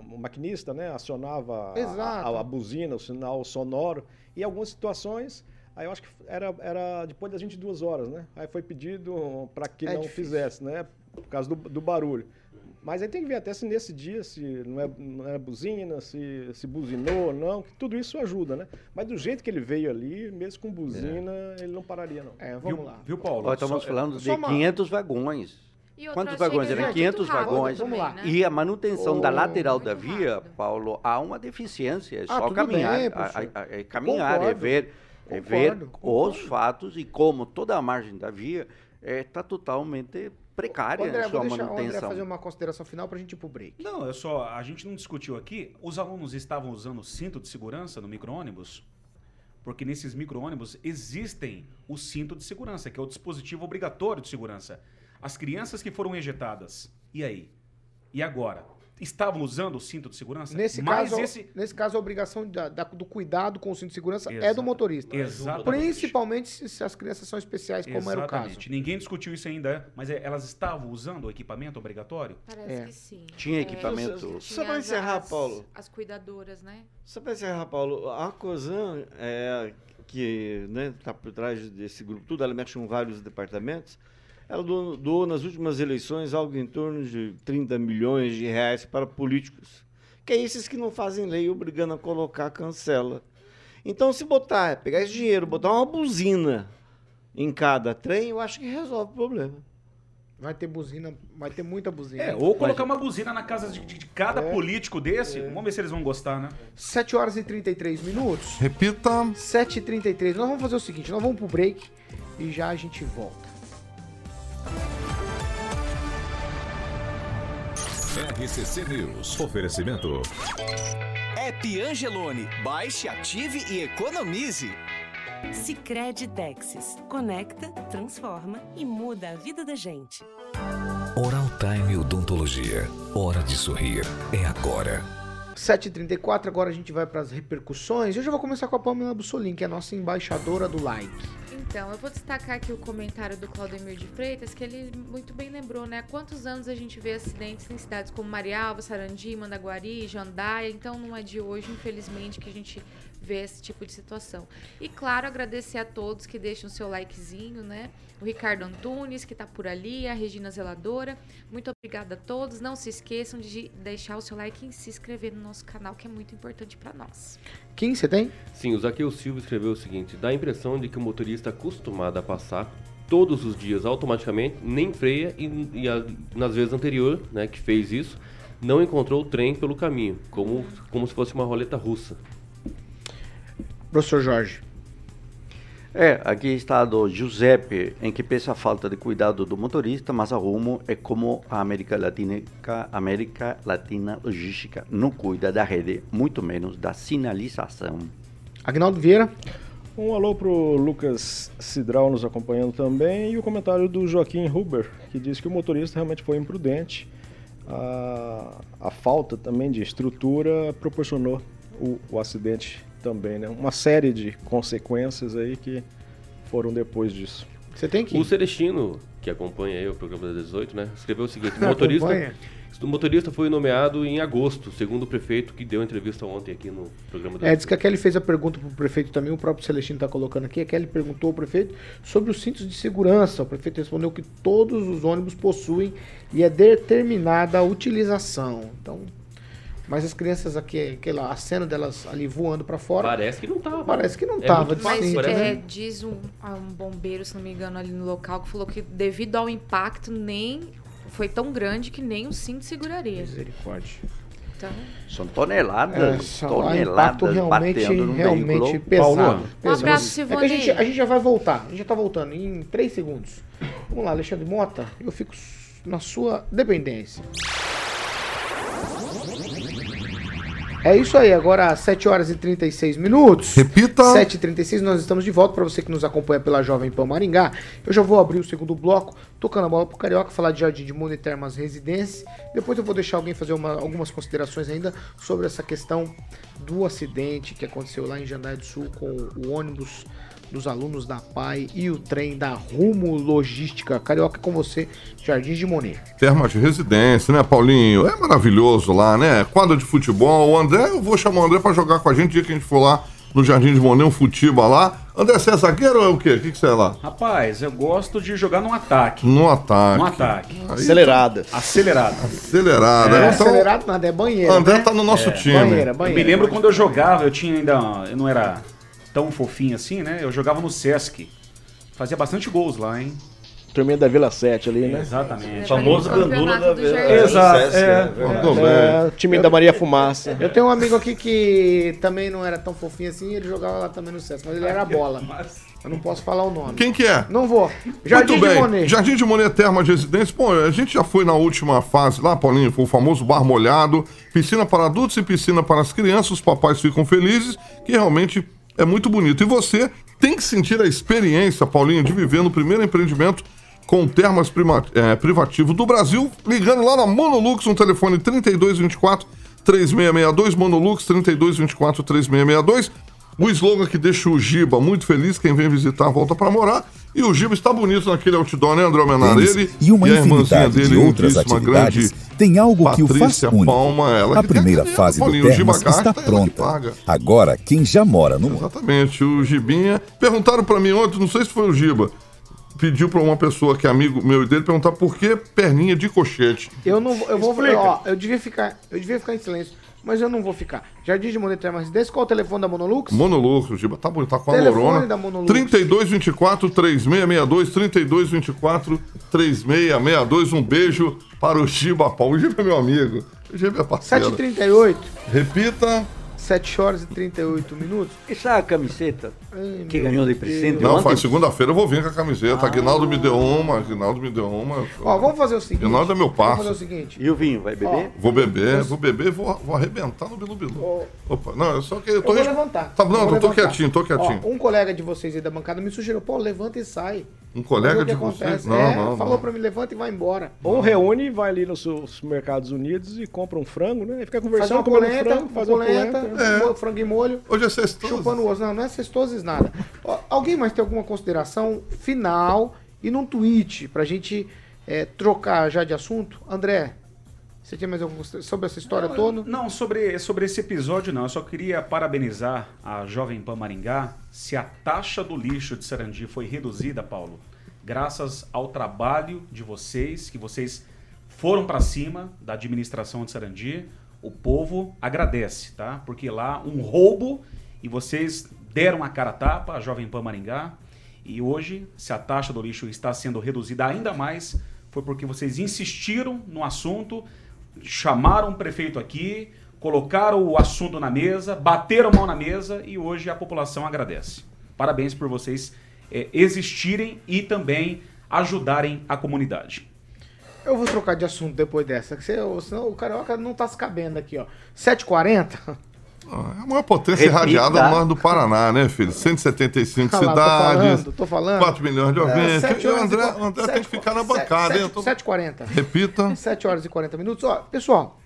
o maquinista, né, acionava a- a, a buzina, o sinal sonoro, e em algumas situações, aí eu acho que era, era depois das 22 horas, né? Aí foi pedido para que É não difícil. fizesse, né, por causa do, do barulho. Mas aí tem que ver até se nesse dia, se não é, não é buzina, se, se buzinou ou não, que tudo isso ajuda, né? Mas do jeito que ele veio ali, mesmo com buzina, ele não pararia, não. É, Viu, viu, Paulo? Ó, estamos Só- falando só de uma- 500 vagões. E Quantos vagões? Eram 500 rápido vagões. Vamos lá. também, né? E a manutenção da Oh, lateral da via, rápido. Paulo, há uma deficiência. É Ah, só caminhar. bem, a- a- a- é caminhar, é Concordo. ver, é ver Concordo, os concordo. fatos e como toda a margem da via está totalmente precária André, vou sua deixar o André manutenção. fazer uma consideração final pra gente ir pro break. Não, é só. A gente não discutiu aqui. Os alunos estavam usando cinto de segurança no micro-ônibus? Porque nesses micro-ônibus existem o cinto de segurança, que é o dispositivo obrigatório de segurança. As crianças que foram ejetadas, e aí? E agora? Estavam usando o cinto de segurança? Nesse Mas caso, esse. nesse caso, a obrigação da- da- do cuidado com o cinto de segurança é do Exato. motorista. Exatamente. Principalmente se, se as crianças são especiais, como era o caso. Exatamente. Ninguém discutiu isso ainda, mas é, elas estavam usando o equipamento obrigatório? Parece É. que sim. Tinha É, equipamento. tinha Só as- encerrar, as- Paulo. As cuidadoras, né? Só para encerrar, Paulo, a COSAN, é, que está por trás desse grupo tudo, ela mexe com vários departamentos, ela doou, doou nas últimas eleições algo em torno de 30 milhões de reais para políticos, que é esses que não fazem lei obrigando a colocar cancela. Então, se botar, pegar esse dinheiro, botar uma buzina em cada trem, eu acho que resolve o problema. Vai ter buzina, vai ter muita buzina. É, ou colocar uma buzina na casa de, de- cada É. político desse. Vamos ver se eles vão gostar, né? 7 horas e 33 minutos. Repita. 7h33. Nós vamos fazer o seguinte, nós vamos pro break e já a gente volta. RCC News. Oferecimento. App Angelone. Baixe, ative e economize. Sicredi Texas. Conecta, transforma e muda a vida da gente. Oral Time Odontologia. Hora de sorrir. É agora. 7h34, agora a gente vai para as repercussões. Eu já vou começar com a Pamela Bussolin, que é a nossa embaixadora do like. Então, eu vou destacar aqui o comentário do Claudemir de Freitas, que ele muito bem lembrou, né? Há quantos anos a gente vê acidentes em cidades como Marialva, Sarandi, Mandaguari, Jandaia, então não é de hoje, infelizmente, que a gente vê esse tipo de situação. E claro, agradecer a todos que deixam o seu likezinho, né? O Ricardo Antunes, que tá por ali, a Regina Zeladora. Muito obrigada a todos. Não se esqueçam de deixar o seu like e se inscrever no nosso canal, que é muito importante para nós. Quem você tem? Sim, o Zaqueu Silva escreveu o seguinte: dá a impressão de que o motorista acostumado a passar todos os dias automaticamente nem freia e, e a- nas vezes anterior, né, que fez isso, não encontrou o trem pelo caminho, como, como se fosse uma roleta russa. Professor Jorge. É, aqui está do Giuseppe, em que pensa a falta de cuidado do motorista, mas a Rumo é como a América Latina, América Latina Logística não cuida da rede, muito menos da sinalização. Agnaldo Vieira. Um alô pro Lucas Cidral nos acompanhando também e o comentário do Joaquim Huber, que diz que o motorista realmente foi imprudente. A, a falta também de estrutura proporcionou o, o acidente também, né? Uma série de consequências aí que foram depois disso. Você tem O Celestino, que acompanha aí o programa da 18, né? Escreveu o seguinte: o Acompanha. motorista, o motorista foi nomeado em agosto, segundo o prefeito que deu entrevista ontem aqui no programa da É, diz que a Kelly fez a pergunta pro prefeito também, o próprio Celestino está colocando aqui. A Kelly perguntou ao prefeito sobre os cintos de segurança. O prefeito respondeu que todos os ônibus possuem e é determinada a utilização. Então, mas as crianças aqui, aquela, a cena delas ali voando para fora. Parece que não tava. Parece que não É tava. né? É, diz um, ah, um bombeiro, se não me engano, ali no local, que falou que devido ao impacto, nem foi tão grande que nem o cinto seguraria. Misericórdia. Então, São toneladas, É, só lá, toneladas impacto realmente, batendo num realmente veículo. pesado. Paulo, pesado. abraço, É que a gente, a gente já vai voltar. A gente já tá voltando em três segundos. Vamos lá, Alexandre Mota. Eu fico na sua dependência. É isso aí, agora às 7 horas e 36 minutos. Repita. 7 e 36 nós estamos de volta. Para você que nos acompanha pela Jovem Pan Maringá, eu já vou abrir o segundo bloco, tocando a bola pro Carioca, falar de Jardim de Mundo e Termas Residência. Depois eu vou deixar alguém fazer uma- algumas considerações ainda sobre essa questão do acidente que aconteceu lá em Jandai do Sul com o ônibus dos alunos da PAI e o trem da Rumo Logística. Carioca, com você, Jardim de Monet. Termas de residência, né, Paulinho? É maravilhoso lá, né? Quadra de futebol. O André, eu vou chamar o André pra jogar com a gente. dia que a gente for lá no Jardim de Monet, um futiba lá. André, você é zagueiro ou é o quê? O que, que você é lá? Rapaz, eu gosto de jogar num ataque. No ataque. No ataque. Aí- Acelerada. Acelerada. Acelerada. Não é Então, acelerado nada, é banheiro. André né? tá no nosso É. time. Banheira, Eu banheira. me lembro quando eu jogava, eu tinha ainda. Eu não era tão fofinho assim, né? Eu jogava no Sesc. Fazia bastante gols lá, hein? Turminha da Vila 7 ali, né? Exatamente. famoso gandula da Vila. Exato. É, né? É, o time da Maria Fumaça. Eu tenho um amigo aqui que também não era tão fofinho assim, ele jogava lá também no Sesc, mas ele era bola. Eu não posso falar o nome. Quem que é? Não vou. Jardim Muito bem. de Monet. Jardim de Monet Termas de Residência. Bom, a gente já foi na última fase lá, Paulinho, foi o famoso bar molhado. Piscina para adultos e piscina para as crianças. Os papais ficam felizes, que realmente é muito bonito. E você tem que sentir a experiência, Paulinho, de viver no primeiro empreendimento com termas eh, privativo do Brasil, ligando lá na Monolux, no telefone 3224 3662, Monolux 3224 3662. O slogan que deixa o Giba muito feliz, quem vem visitar volta pra morar. E o Giba está bonito naquele outdoor, né, André Almenara? Tênis Ele e uma a irmãzinha infinidade de dele, outras lindíssima, atividades, grande tem algo que o faz Patrícia único. Palma, ela A que primeira caneta, fase do Paulinho, Termas está que pronta. paga. Agora, quem já mora no Exatamente, o Gibinha. Perguntaram pra mim ontem, não sei se foi o Giba, pediu pra uma pessoa que é amigo meu e dele perguntar por que perninha de cochete. Eu não vou. Eu vou Explica. ó, eu devia ficar. Eu devia ficar em silêncio, mas eu não vou ficar. Jardim de Monet Termas Residência, qual é o telefone da Monolux? Monolux, o Giba tá bonito, tá com a Telefone Lorona. da Monolux. 3224 3662, 3224 3662. Um beijo para o Giba Paulo. O Giba é meu amigo. O Giba é parceiro. 7h38. Repita. 7 horas e 38 minutos. Essa camiseta Ai, que ganhou de presente Não, ontem, faz segunda-feira eu vou vir com a camiseta. Aguinaldo me deu uma, Aguinaldo me deu uma. Ó, vamos fazer o seguinte. Aguinaldo é meu Vamos fazer o seguinte. E o vinho, vai beber? Vou beber, vou beber e vou, vou arrebentar no Bilu Bilu. Opa, não, é só que eu Eu tô. vou res- levantar. Tá, Eu não, vou eu tô quietinho, tô quietinho. Ó, um colega de vocês aí da bancada me sugeriu, pô, levanta e sai. Um colega o de vocês? Não, é, não, falou pra mim, levanta e vai embora. Ou reúne e vai ali nos supermercados unidos e compra um frango, né? E fica conversando, comendo polenta, frango, uma faz uma polenta, polenta. mo- frango e molho. Hoje é sexta. Chupando o osso. Não, não é sextoses nada. Ó, alguém mais tem alguma consideração final e num tweet pra gente é, trocar já de assunto? André, você tinha mais alguma consideração sobre essa história toda? Não, sobre, sobre esse episódio não. Eu só queria parabenizar a Jovem Pan Maringá. Se a taxa do lixo de Sarandi foi reduzida, Paulo, graças ao trabalho de vocês, que vocês foram para cima da administração de Sarandi, o povo agradece, tá? Porque lá um roubo e vocês deram a cara tapa, a Jovem Pan Maringá. E hoje, se a taxa do lixo está sendo reduzida ainda mais, foi porque vocês insistiram no assunto, chamaram o prefeito aqui, colocaram o assunto na mesa, bateram mão na mesa e hoje a população agradece. Parabéns por vocês eh, existirem e também ajudarem a comunidade. Eu vou trocar de assunto depois dessa, senão o carioca não tá se cabendo aqui, ó. 7h40? É a maior potência Repita. irradiada no do Paraná, né, filho? 175 Olha lá, tô cidades, falando, tô falando. 4 milhões de É, ouvintes. e o horas e André, qua- o André tem sete- que ficar na bancada, hein? sete- Eu tô- 7h40. Repita. 7 horas e 40 minutos. Ó, pessoal,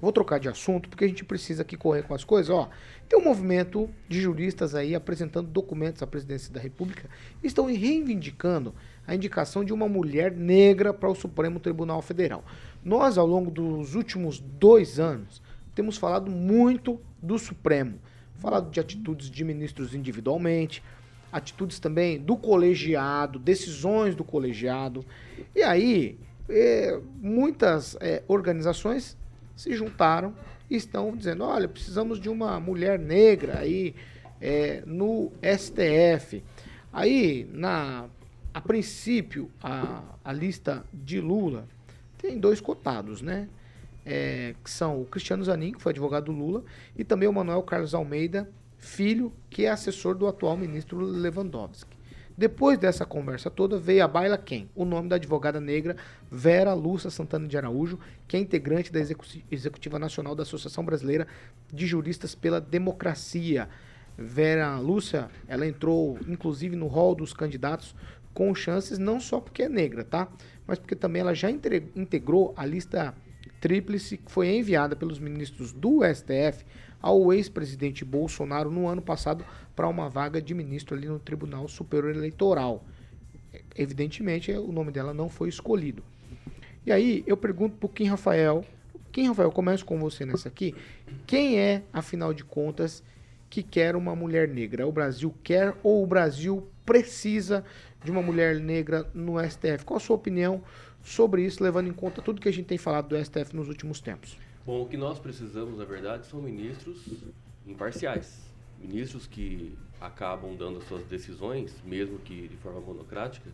Vou trocar de assunto porque a gente precisa aqui correr com as coisas. Ó, tem um movimento de juristas aí apresentando documentos à presidência da República e estão reivindicando a indicação de uma mulher negra para o Supremo Tribunal Federal. Nós, ao longo dos últimos dois anos, temos falado muito do Supremo, falado de atitudes de ministros individualmente, atitudes também do colegiado, decisões do colegiado. E aí, eh, muitas eh, organizações se juntaram e estão dizendo: olha, precisamos de uma mulher negra aí eh, no STF. Aí, na, a princípio, a, a lista de Lula tem dois cotados, né? É, que são o Cristiano Zanin, que foi advogado do Lula, e também o Manuel Carlos Almeida, filho, que é assessor do atual ministro Lewandowski. Depois dessa conversa toda, veio a baila quem? O nome da advogada negra Vera Lúcia Santana de Araújo, que é integrante da Execu Executiva Nacional da Associação Brasileira de Juristas pela Democracia. Vera Lúcia, ela entrou inclusive no hall dos candidatos com chances não só porque é negra, tá? Mas porque também ela já integrou a lista tríplice que foi enviada pelos ministros do STF ao ex-presidente Bolsonaro no ano passado para uma vaga de ministro ali no Tribunal Superior Eleitoral. Evidentemente, o nome dela não foi escolhido. E aí, eu pergunto para o Kim Rafael. Kim Rafael, começo com você nessa aqui. Quem é, afinal de contas, que quer uma mulher negra? O Brasil quer ou o Brasil precisa de uma mulher negra no STF? Qual a sua opinião sobre isso, levando em conta tudo que a gente tem falado do STF nos últimos tempos? Bom, o que nós precisamos, na verdade, são ministros imparciais. Ministros que acabam dando as suas decisões, mesmo que de forma monocrática,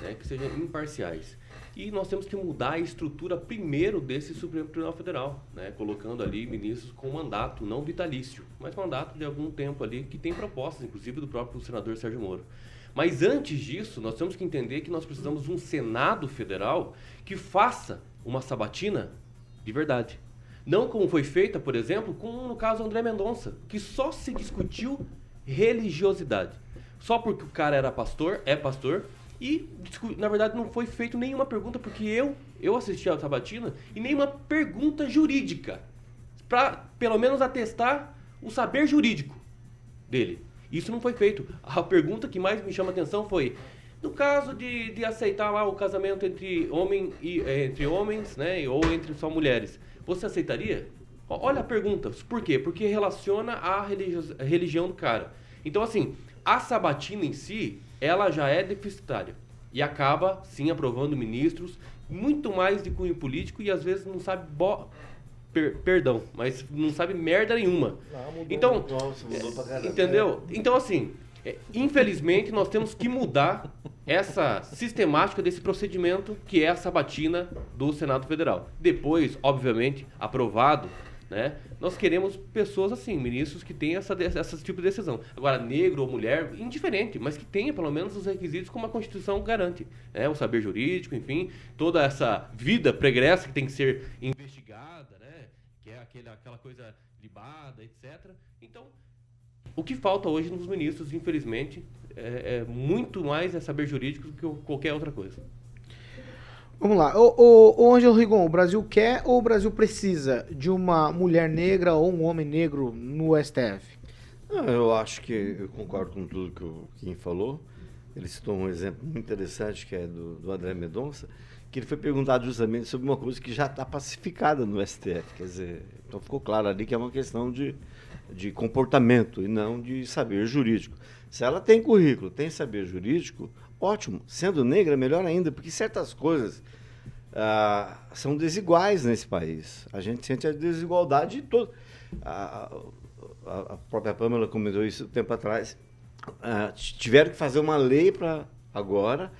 né, que sejam imparciais. E nós temos que mudar a estrutura primeiro desse Supremo Tribunal Federal, né, colocando ali ministros com mandato, não vitalício, mas mandato de algum tempo ali, que tem propostas, inclusive do próprio senador Sérgio Moro. Mas antes disso, nós temos que entender que nós precisamos de um Senado Federal que faça uma sabatina de verdade. Não como foi feita, por exemplo, com no caso André Mendonça, que só se discutiu religiosidade. Só porque o cara era pastor, é pastor, e na verdade não foi feita nenhuma pergunta, porque eu, eu assisti a sabatina, e nenhuma pergunta jurídica. Para pelo menos atestar o saber jurídico dele. Isso não foi feito. A pergunta que mais me chama a atenção foi: no caso de, de aceitar lá o casamento entre, homem e, eh, entre homens, né, ou entre só mulheres, você aceitaria? Olha a pergunta. Por quê? Porque relaciona a, religi a religião do cara. Então, assim, a sabatina em si, ela já é deficitária. E acaba, sim, aprovando ministros, muito mais de cunho político e às vezes não sabe. Per perdão, mas não sabe merda nenhuma. Não, mudou, então, mudou, mudou pra caramba. entendeu? Então assim, é, infelizmente nós temos que mudar essa sistemática desse procedimento que é a sabatina do Senado Federal. Depois, obviamente, aprovado, né? Nós queremos pessoas assim, ministros que tenham essa, essa tipo de decisão. Agora, negro ou mulher, indiferente, mas que tenha pelo menos os requisitos como a Constituição garante. Né? O saber jurídico, enfim, toda essa vida pregressa que tem que ser investigada, né? É aquele, aquela coisa libada, etc. Então, o que falta hoje nos ministros, infelizmente, é, é muito mais é saber jurídico do que qualquer outra coisa. Vamos lá. Ô Angelo Rigon, o Brasil quer ou o Brasil precisa de uma mulher negra ou um homem negro no STF? Não, eu acho que eu concordo com tudo que o Kim falou. Ele citou um exemplo muito interessante que é do, do André Mendonça, que ele foi perguntado justamente sobre uma coisa que já está pacificada no STF. Quer dizer, então ficou claro ali que é uma questão de, de comportamento e não de saber jurídico. Se ela tem currículo, tem saber jurídico, ótimo. Sendo negra, melhor ainda, porque certas coisas ah, são desiguais nesse país. A gente sente a desigualdade de todo. A, a, própria Pâmela comentou isso um tempo atrás. Ah, tiveram que fazer uma lei para agora,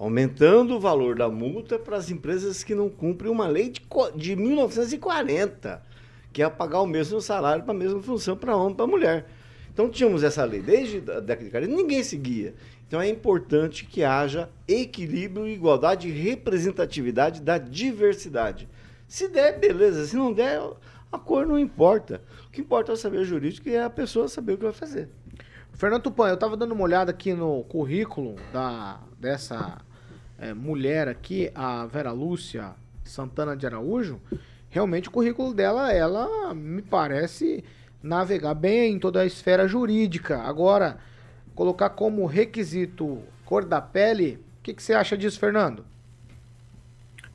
aumentando o valor da multa para as empresas que não cumprem uma lei de, de 1940, que é pagar o mesmo salário para a mesma função para homem e para mulher. Então tínhamos essa lei desde a década de 40, ninguém seguia. Então é importante que haja equilíbrio, igualdade e representatividade da diversidade. Se der, beleza. Se não der, a cor não importa. O que importa é o saber jurídico e é a pessoa saber o que vai fazer. Fernando Tupan, eu estava dando uma olhada aqui no currículo da, dessa é, mulher aqui, a Vera Lúcia Santana de Araújo, realmente o currículo dela, ela me parece navegar bem em toda a esfera jurídica. Agora, colocar como requisito cor da pele, o que, que você acha disso, Fernando?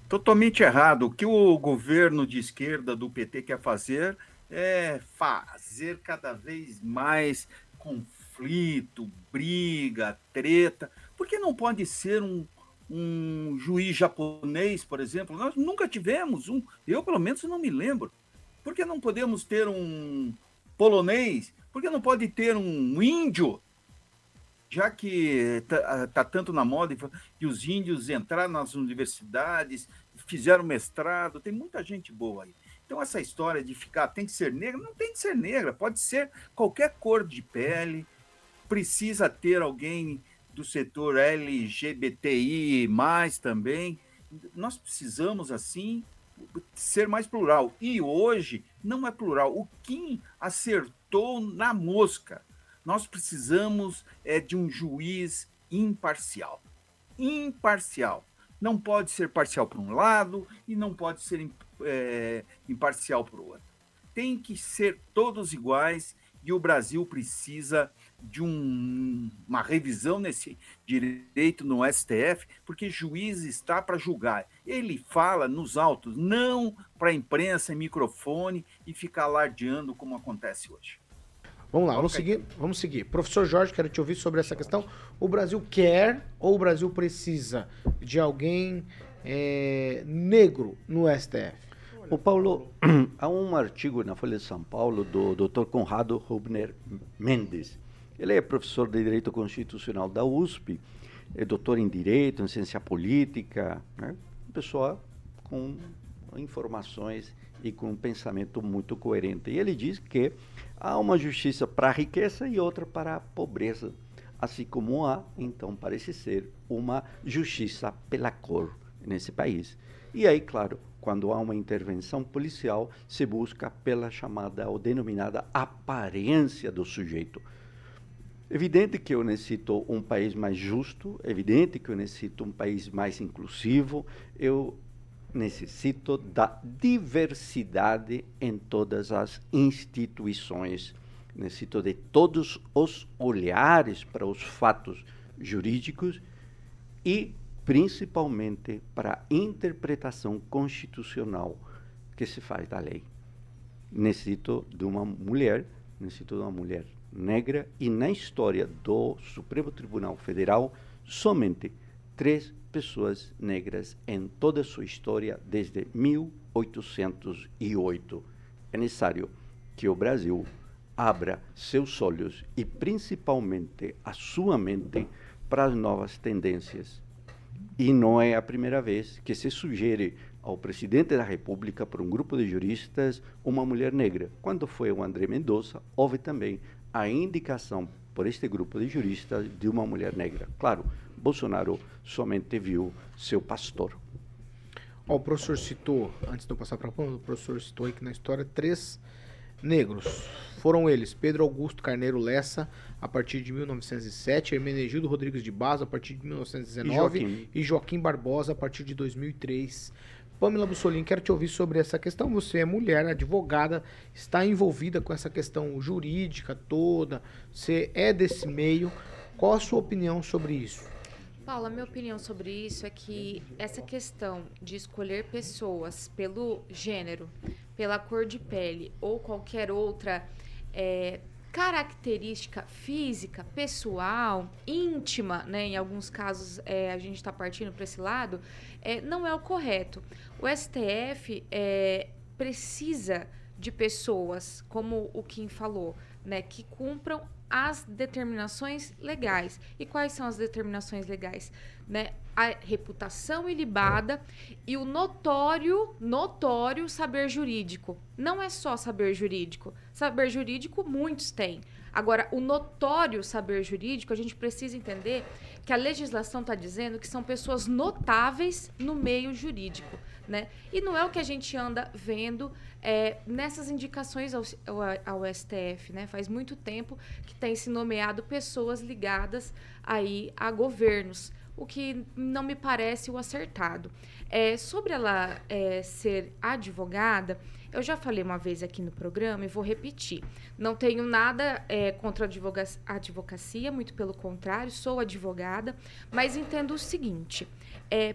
Totalmente errado. O que o governo de esquerda do PT quer fazer é fazer cada vez mais conflito, briga, treta. Por que não pode ser um, um juiz japonês, por exemplo? Nós nunca tivemos um, eu pelo menos não me lembro. Por que não podemos ter um polonês? Por que não pode ter um índio? Já que tá, tá tanto na moda e os índios entraram nas universidades, fizeram mestrado, tem muita gente boa aí. Então, essa história de ficar tem que ser negra, não tem que ser negra, pode ser qualquer cor de pele, precisa ter alguém do setor LGBTI, também. Nós precisamos, assim, ser mais plural. E hoje não é plural. O Kim acertou na mosca. Nós precisamos é, de um juiz imparcial. Imparcial. Não pode ser parcial para um lado e não pode ser é, imparcial para o outro. Tem que ser todos iguais e o Brasil precisa de um, uma revisão nesse direito no STF, porque juiz está para julgar. Ele fala nos autos, não para a imprensa e microfone e ficar alardeando como acontece hoje. Vamos lá, vamos seguir, vamos seguir. Professor Jorge, quero te ouvir sobre essa questão. O Brasil quer ou o Brasil precisa de alguém é, negro no STF? O Paulo, há um artigo na Folha de São Paulo do Dr. Conrado Rubner Mendes. Ele é professor de Direito Constitucional da USP, é doutor em Direito, em Ciência Política, né? pessoa com informações e com um pensamento muito coerente. E ele diz que há uma justiça para a riqueza e outra para a pobreza, assim como há, então, parece ser, uma justiça pela cor nesse país. E aí, claro, quando há uma intervenção policial, se busca pela chamada ou denominada aparência do sujeito. Evidente que eu necessito um país mais justo, evidente que eu necessito um país mais inclusivo, eu necessito da diversidade em todas as instituições. Necessito de todos os olhares para os fatos jurídicos e principalmente para a interpretação constitucional que se faz da lei. Necessito de uma mulher, necessito de uma mulher negra, e na história do Supremo Tribunal Federal, somente três pessoas negras em toda a sua história desde 1808. É necessário que o Brasil abra seus olhos e principalmente a sua mente para as novas tendências e não é a primeira vez que se sugere ao presidente da República, por um grupo de juristas, uma mulher negra. Quando foi o André Mendonça, houve também a indicação por este grupo de juristas de uma mulher negra. Claro, Bolsonaro somente viu seu pastor. o professor citou, antes de eu passar para o professor citou aí que na história três negros. Foram eles Pedro Augusto Carneiro Lessa, a partir de 1907, Hermenegildo Rodrigues de Baza, a partir de 1919, e Joaquim, e Joaquim Barbosa, a partir de 2003. Pamela Bussolini, quero te ouvir sobre essa questão. Você é mulher, advogada, está envolvida com essa questão jurídica toda, você é desse meio. Qual a sua opinião sobre isso? Paula, minha opinião sobre isso é que essa questão de escolher pessoas pelo gênero, pela cor de pele ou qualquer outra é, característica física, pessoal, íntima, né? Em alguns casos é, a gente está partindo para esse lado, é, não é o correto. O STF é, precisa de pessoas, como o Kim falou, né, que cumpram as determinações legais. E quais são as determinações legais? Né? A reputação ilibada e o notório, notório saber jurídico. Não é só saber jurídico. Saber jurídico muitos têm. Agora, o notório saber jurídico, a gente precisa entender que a legislação está dizendo que são pessoas notáveis no meio jurídico. Né? E não é o que a gente anda vendo é, nessas indicações ao, ao, ao, STF, né? Faz muito tempo que tem se nomeado pessoas ligadas aí a governos. O que não me parece o acertado. É, sobre ela é, ser advogada, eu já falei uma vez aqui no programa e vou repetir. Não tenho nada é, contra a advocacia, muito pelo contrário, sou advogada, mas entendo o seguinte: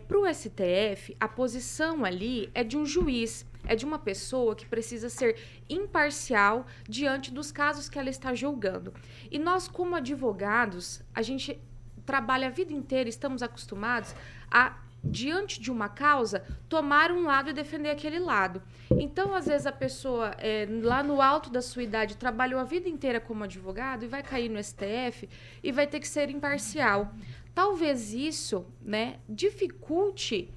para o STF, a posição ali é de um juiz, é de uma pessoa que precisa ser imparcial diante dos casos que ela está julgando. E nós, como advogados, a gente trabalha a vida inteira, estamos acostumados a, diante de uma causa, tomar um lado e defender aquele lado. Então, às vezes, a pessoa, é, lá no alto da sua idade, trabalhou a vida inteira como advogado e vai cair no STF e vai ter que ser imparcial. Talvez isso né, dificulte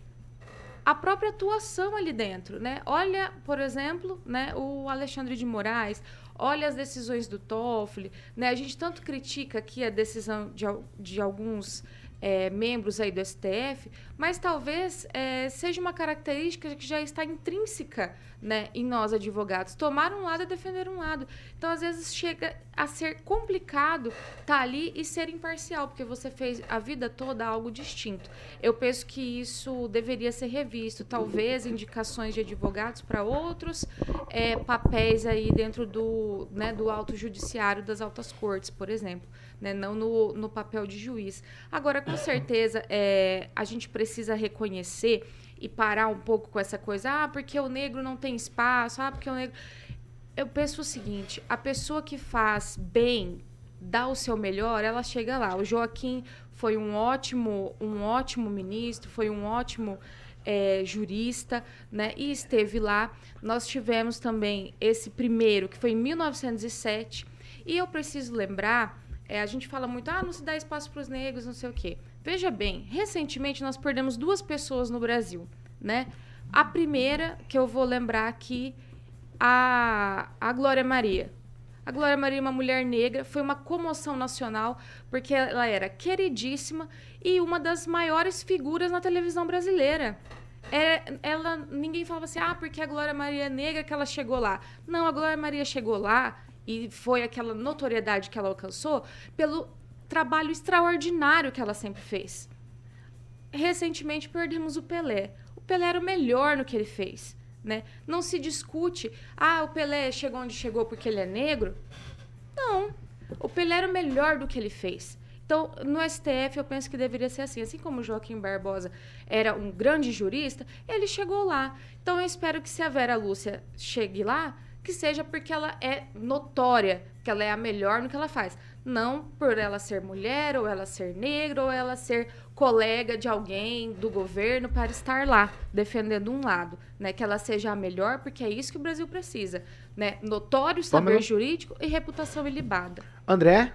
a própria atuação ali dentro, né? Olha, por exemplo, né, o Alexandre de Moraes, olha as decisões do Toffoli, né? A gente tanto critica aqui a decisão de, de alguns eh, membros aí do STF, mas talvez eh, seja uma característica que já está intrínseca, né, em nós advogados, tomar um lado e defender um lado. Então, às vezes chega a ser complicado estar ali e ser imparcial, porque você fez a vida toda algo distinto. Eu penso que isso deveria ser revisto, talvez indicações de advogados para outros eh, papéis aí dentro do, né, do alto judiciário das altas cortes, por exemplo, né, não no, no papel de juiz. Agora, com certeza, eh, a gente precisa reconhecer e parar um pouco com essa coisa, ah, porque o negro não tem espaço, ah, porque o negro. Eu penso o seguinte: a pessoa que faz bem, dá o seu melhor, ela chega lá. O Joaquim foi um ótimo, um ótimo ministro, foi um ótimo eh, jurista, né? E esteve lá. Nós tivemos também esse primeiro, que foi em 1907. E eu preciso lembrar, eh, a gente fala muito, ah, não se dá espaço para os negros, não sei o quê. Veja bem, recentemente nós perdemos duas pessoas no Brasil, né? A primeira que eu vou lembrar aqui, a, a Glória Maria. A Glória Maria é uma mulher negra, foi uma comoção nacional, porque ela era queridíssima e uma das maiores figuras na televisão brasileira. É, ela, ninguém falava assim, ah, porque a Glória Maria é negra que ela chegou lá. Não, a Glória Maria chegou lá e foi aquela notoriedade que ela alcançou pelo trabalho extraordinário que ela sempre fez. Recentemente perdemos o Pelé. O Pelé era o melhor no que ele fez. Né? Não se discute, ah, o Pelé chegou onde chegou porque ele é negro. Não. O Pelé era o melhor do que ele fez. Então, no STF, eu penso que deveria ser assim. Assim como Joaquim Barbosa era um grande jurista, ele chegou lá. Então, eu espero que se a Vera Lúcia chegue lá, que seja porque ela é notória, que ela é a melhor no que ela faz. Não por ela ser mulher, ou ela ser negra, ou ela ser colega de alguém do governo para estar lá defendendo um lado, né? Que ela seja a melhor, porque é isso que o Brasil precisa, né? Notório saber jurídico e reputação ilibada. André?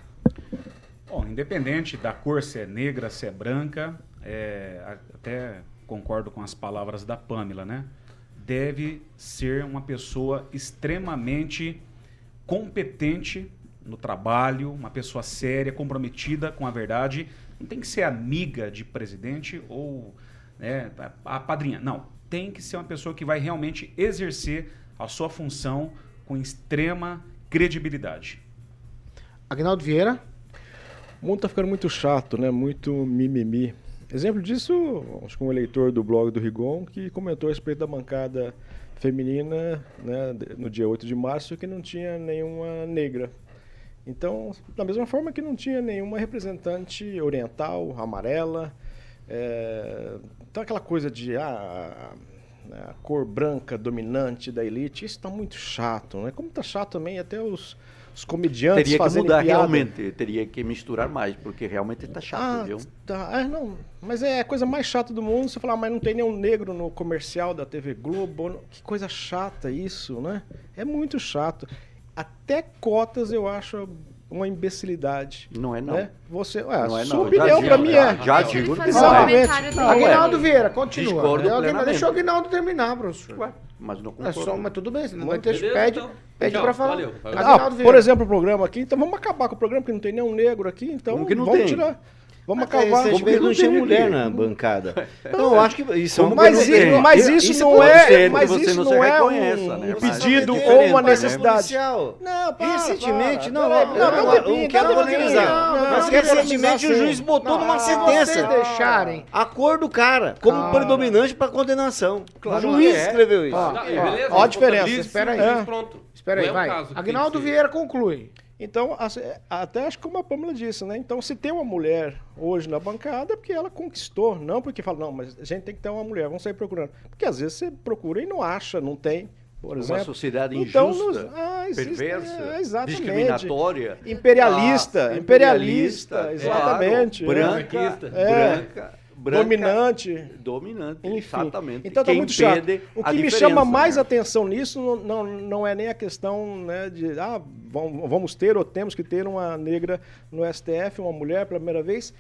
Bom, independente da cor, se é negra, se é branca, é, até concordo com as palavras da Pamela, né? Deve ser uma pessoa extremamente competente no trabalho, uma pessoa séria, comprometida com a verdade. Não tem que ser amiga de presidente ou né, a padrinha. Não. Tem que ser uma pessoa que vai realmente exercer a sua função com extrema credibilidade. Agnaldo Vieira? O mundo tá ficando muito chato, né? Muito mimimi. Exemplo disso, acho que um eleitor do blog do Rigon que comentou a respeito da bancada feminina né, no dia 8 de março que não tinha nenhuma negra. Então, da mesma forma que não tinha nenhuma representante oriental, amarela, é, então aquela coisa de ah, né, a cor branca dominante da elite, isso está muito chato, né? Como está chato também até os, os comediantes Teria que mudar piada. realmente, teria que misturar mais, porque realmente está chato, Ah, viu? tá. É, não, mas é a coisa mais chata do mundo você falar, "Ah, mas não tem nenhum negro no comercial da TV Globo. Que coisa chata isso, né? É muito chato. Até cotas eu acho uma imbecilidade. Não é não. Né? Você, ué, Não é sua não, opinião digo, mim já- é. já digo que não é. Aguinaldo. Vieira, continua. Discordo Aguinaldo-. Deixa o Aguinaldo terminar, professor. Ué, mas não É concordo. só, mas tudo bem, você não deixa, beleza, pede, então. pede pra falar. valeu. Ah, Aguinaldo por exemplo, o programa aqui, então vamos acabar com o programa, porque não tem nenhum negro aqui, então Como que não vamos tem? tirar. Vamos Até acabar. recentemente não tinha mulher na bancada. Então, eu acho que isso é uma mas, isso, mas isso isso não é, ser mas isso não não, é um, né? um Mas pedido é ou uma mas é necessidade. Não, para, Recentemente, para, não, não, não, não, não, não quero não, Mas não, recentemente não, o juiz não, botou não, numa não, sentença. vocês deixarem. A cor do cara, como predominante para condenação. O juiz é. escreveu isso. Não, beleza, ó a diferença, espera aí. Pronto. Espera aí, Não é vai. Agnaldo. Vieira conclui. Então, assim, até acho que como a Pâmela disse, né? Então, se tem uma mulher hoje na bancada, é porque ela conquistou, não porque fala, não, mas a gente tem que ter uma mulher, vamos sair procurando. Porque às vezes você procura e não acha, não tem, por Uma exemplo. sociedade Então, injusta, nos- ah, existe- perversa, é, discriminatória. Imperialista, Ah, imperialista, imperialista, exatamente. claro, é. branca, É. branca, branca, dominante. Dominante, Enfim. exatamente. Então tá Que muito chato. O que me chama mais né? atenção nisso não, não, não é nem a questão né, de ah, vamos, ter ou temos que ter uma negra no STF, uma mulher pela primeira vez,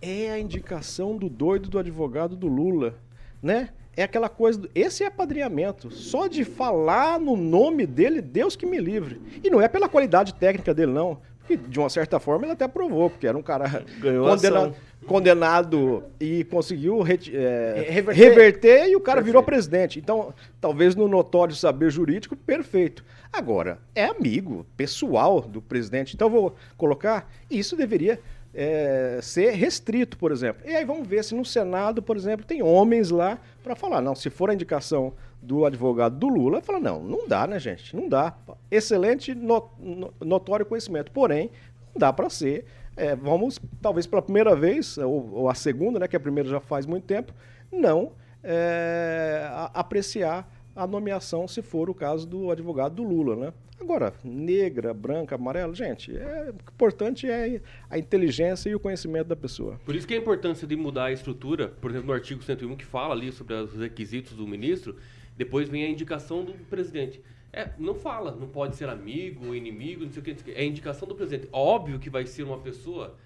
é a indicação do doido do advogado do Lula, né? É aquela coisa, do, esse é apadrinhamento. Só de falar no nome dele, Deus que me livre. E não é pela qualidade técnica dele, não. Porque, de uma certa forma, ele até provou, porque era um cara Ganhou condena- ação. Condenado e conseguiu reti- é, Reverter. reverter. e o cara virou presidente. Então, talvez no notório saber jurídico, perfeito. Agora, é amigo pessoal do presidente. Então, vou colocar, isso deveria é, ser restrito, por exemplo. E aí vamos ver se no Senado, por exemplo, tem homens lá para falar, não, se for a indicação do advogado do Lula, fala, não, não dá, né, gente? Não dá. Excelente, no- no- notório conhecimento. Porém, não dá para ser. É, vamos, talvez pela primeira vez, ou, ou a segunda, né, que a primeira já faz muito tempo, não é, a- apreciar a nomeação, se for o caso do advogado do Lula, né? Agora, negra, branca, amarela, gente, é, o importante é a inteligência e o conhecimento da pessoa. Por isso que a importância de mudar a estrutura, por exemplo, no artigo 101 que fala ali sobre os requisitos do ministro, depois vem a indicação do presidente. É, não fala, não pode ser amigo inimigo, não sei o que. É indicação do presidente. Óbvio que vai ser uma pessoa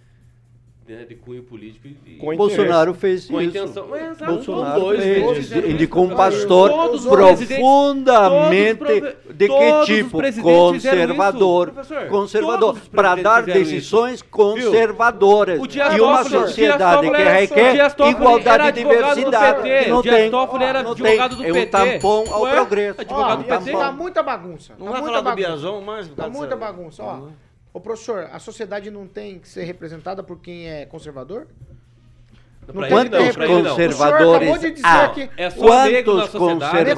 né, de cunho político. E, Com Bolsonaro fez com isso. intenção. Exato, Bolsonaro todos fez, fizeram indicou isso, um pastor profundamente todos de que tipo? fizeram isso, Conservador. Conservador. Para dar isso. decisões Viu? conservadoras. E uma sociedade que requer igualdade e diversidade. PT. não Dias tem. Toffoli era não advogado tem. do É um PT. tampão ao progresso. advogado do PT. tá muita bagunça. Não tá vai muita falar do bagunça. Biazon mais? Tá muita bagunça. Ó, ô professor, a sociedade não tem que ser representada por quem é conservador? Quantos não, ele não. conservadores há? que- É só negro na Quantos conservadores,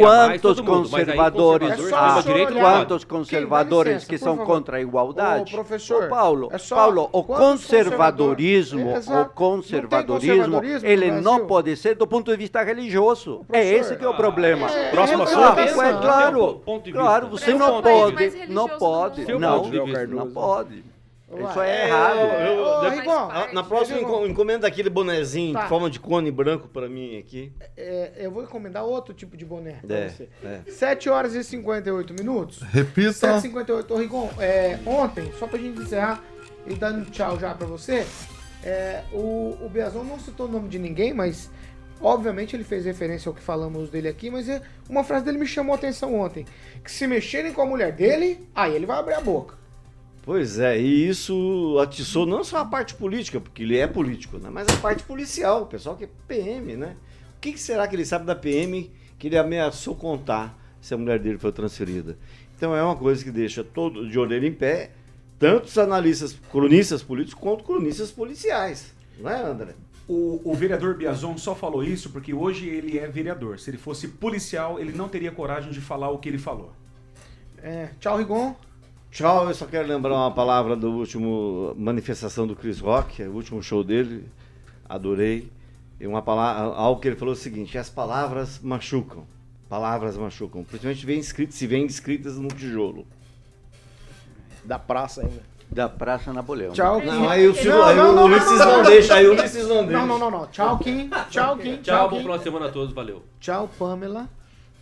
quantos mas conservadores É Quantos conservadores licença, que são favor. contra a igualdade? Ô, professor, Ô, Paulo, é só Paulo, o conservadorismo, conservador- o conservadorismo, Não conservadorismo ele não pode ser do ponto de vista religioso. É esse que é o problema. é- Próximo é, assunto. é, claro, um claro, você não um pode, não pode, não, não pode. Isso Ué, é errado. Ô, Na- Rigon, Na próxima, enco- encomenda aquele bonezinho Tá. de forma de cone branco pra mim aqui. é, eu vou encomendar outro tipo de boné pra É, você. é. 7 horas e 58 minutos. Repita. 7h58. Ô, Rigon, é, ontem, só pra gente encerrar e dando tchau já pra você, é, o, o Biazon não citou o nome de ninguém, mas obviamente ele fez referência ao que falamos dele aqui, mas é, uma frase dele me chamou a atenção ontem. Que se mexerem com a mulher dele, aí ele vai abrir a boca. Pois é, e isso atiçou não só a parte política, porque ele é político, né? mas a parte policial, o pessoal que é PM, né? O que, que será que ele sabe da PM que ele ameaçou contar se a mulher dele foi transferida? Então é uma coisa que deixa todo de orelha em pé, tanto os analistas, cronistas políticos, quanto cronistas policiais. Não é, André? O, o vereador Biazon só falou isso porque hoje ele é vereador. Se ele fosse policial, ele não teria coragem de falar o que ele falou. É, tchau, Rigon. Tchau, eu só quero lembrar uma palavra do último manifestação do Chris Rock, é o último show dele, adorei. E uma palavra, algo que ele falou é o seguinte: as palavras machucam, palavras machucam, principalmente vem escrito, se vêm escritas no tijolo. Da praça ainda. Da Praça Napoleão. Tchau, Kim. Não, aí o, Ciro, Não, aí não, o não, Ulisses não, não, não, deixa, aí o Ulisses não deixa. Não, não, não, não. Tchau, Kim. Tchau, Kim. Tchau, Kim. final de semana a todos, valeu. Tchau, Pamela.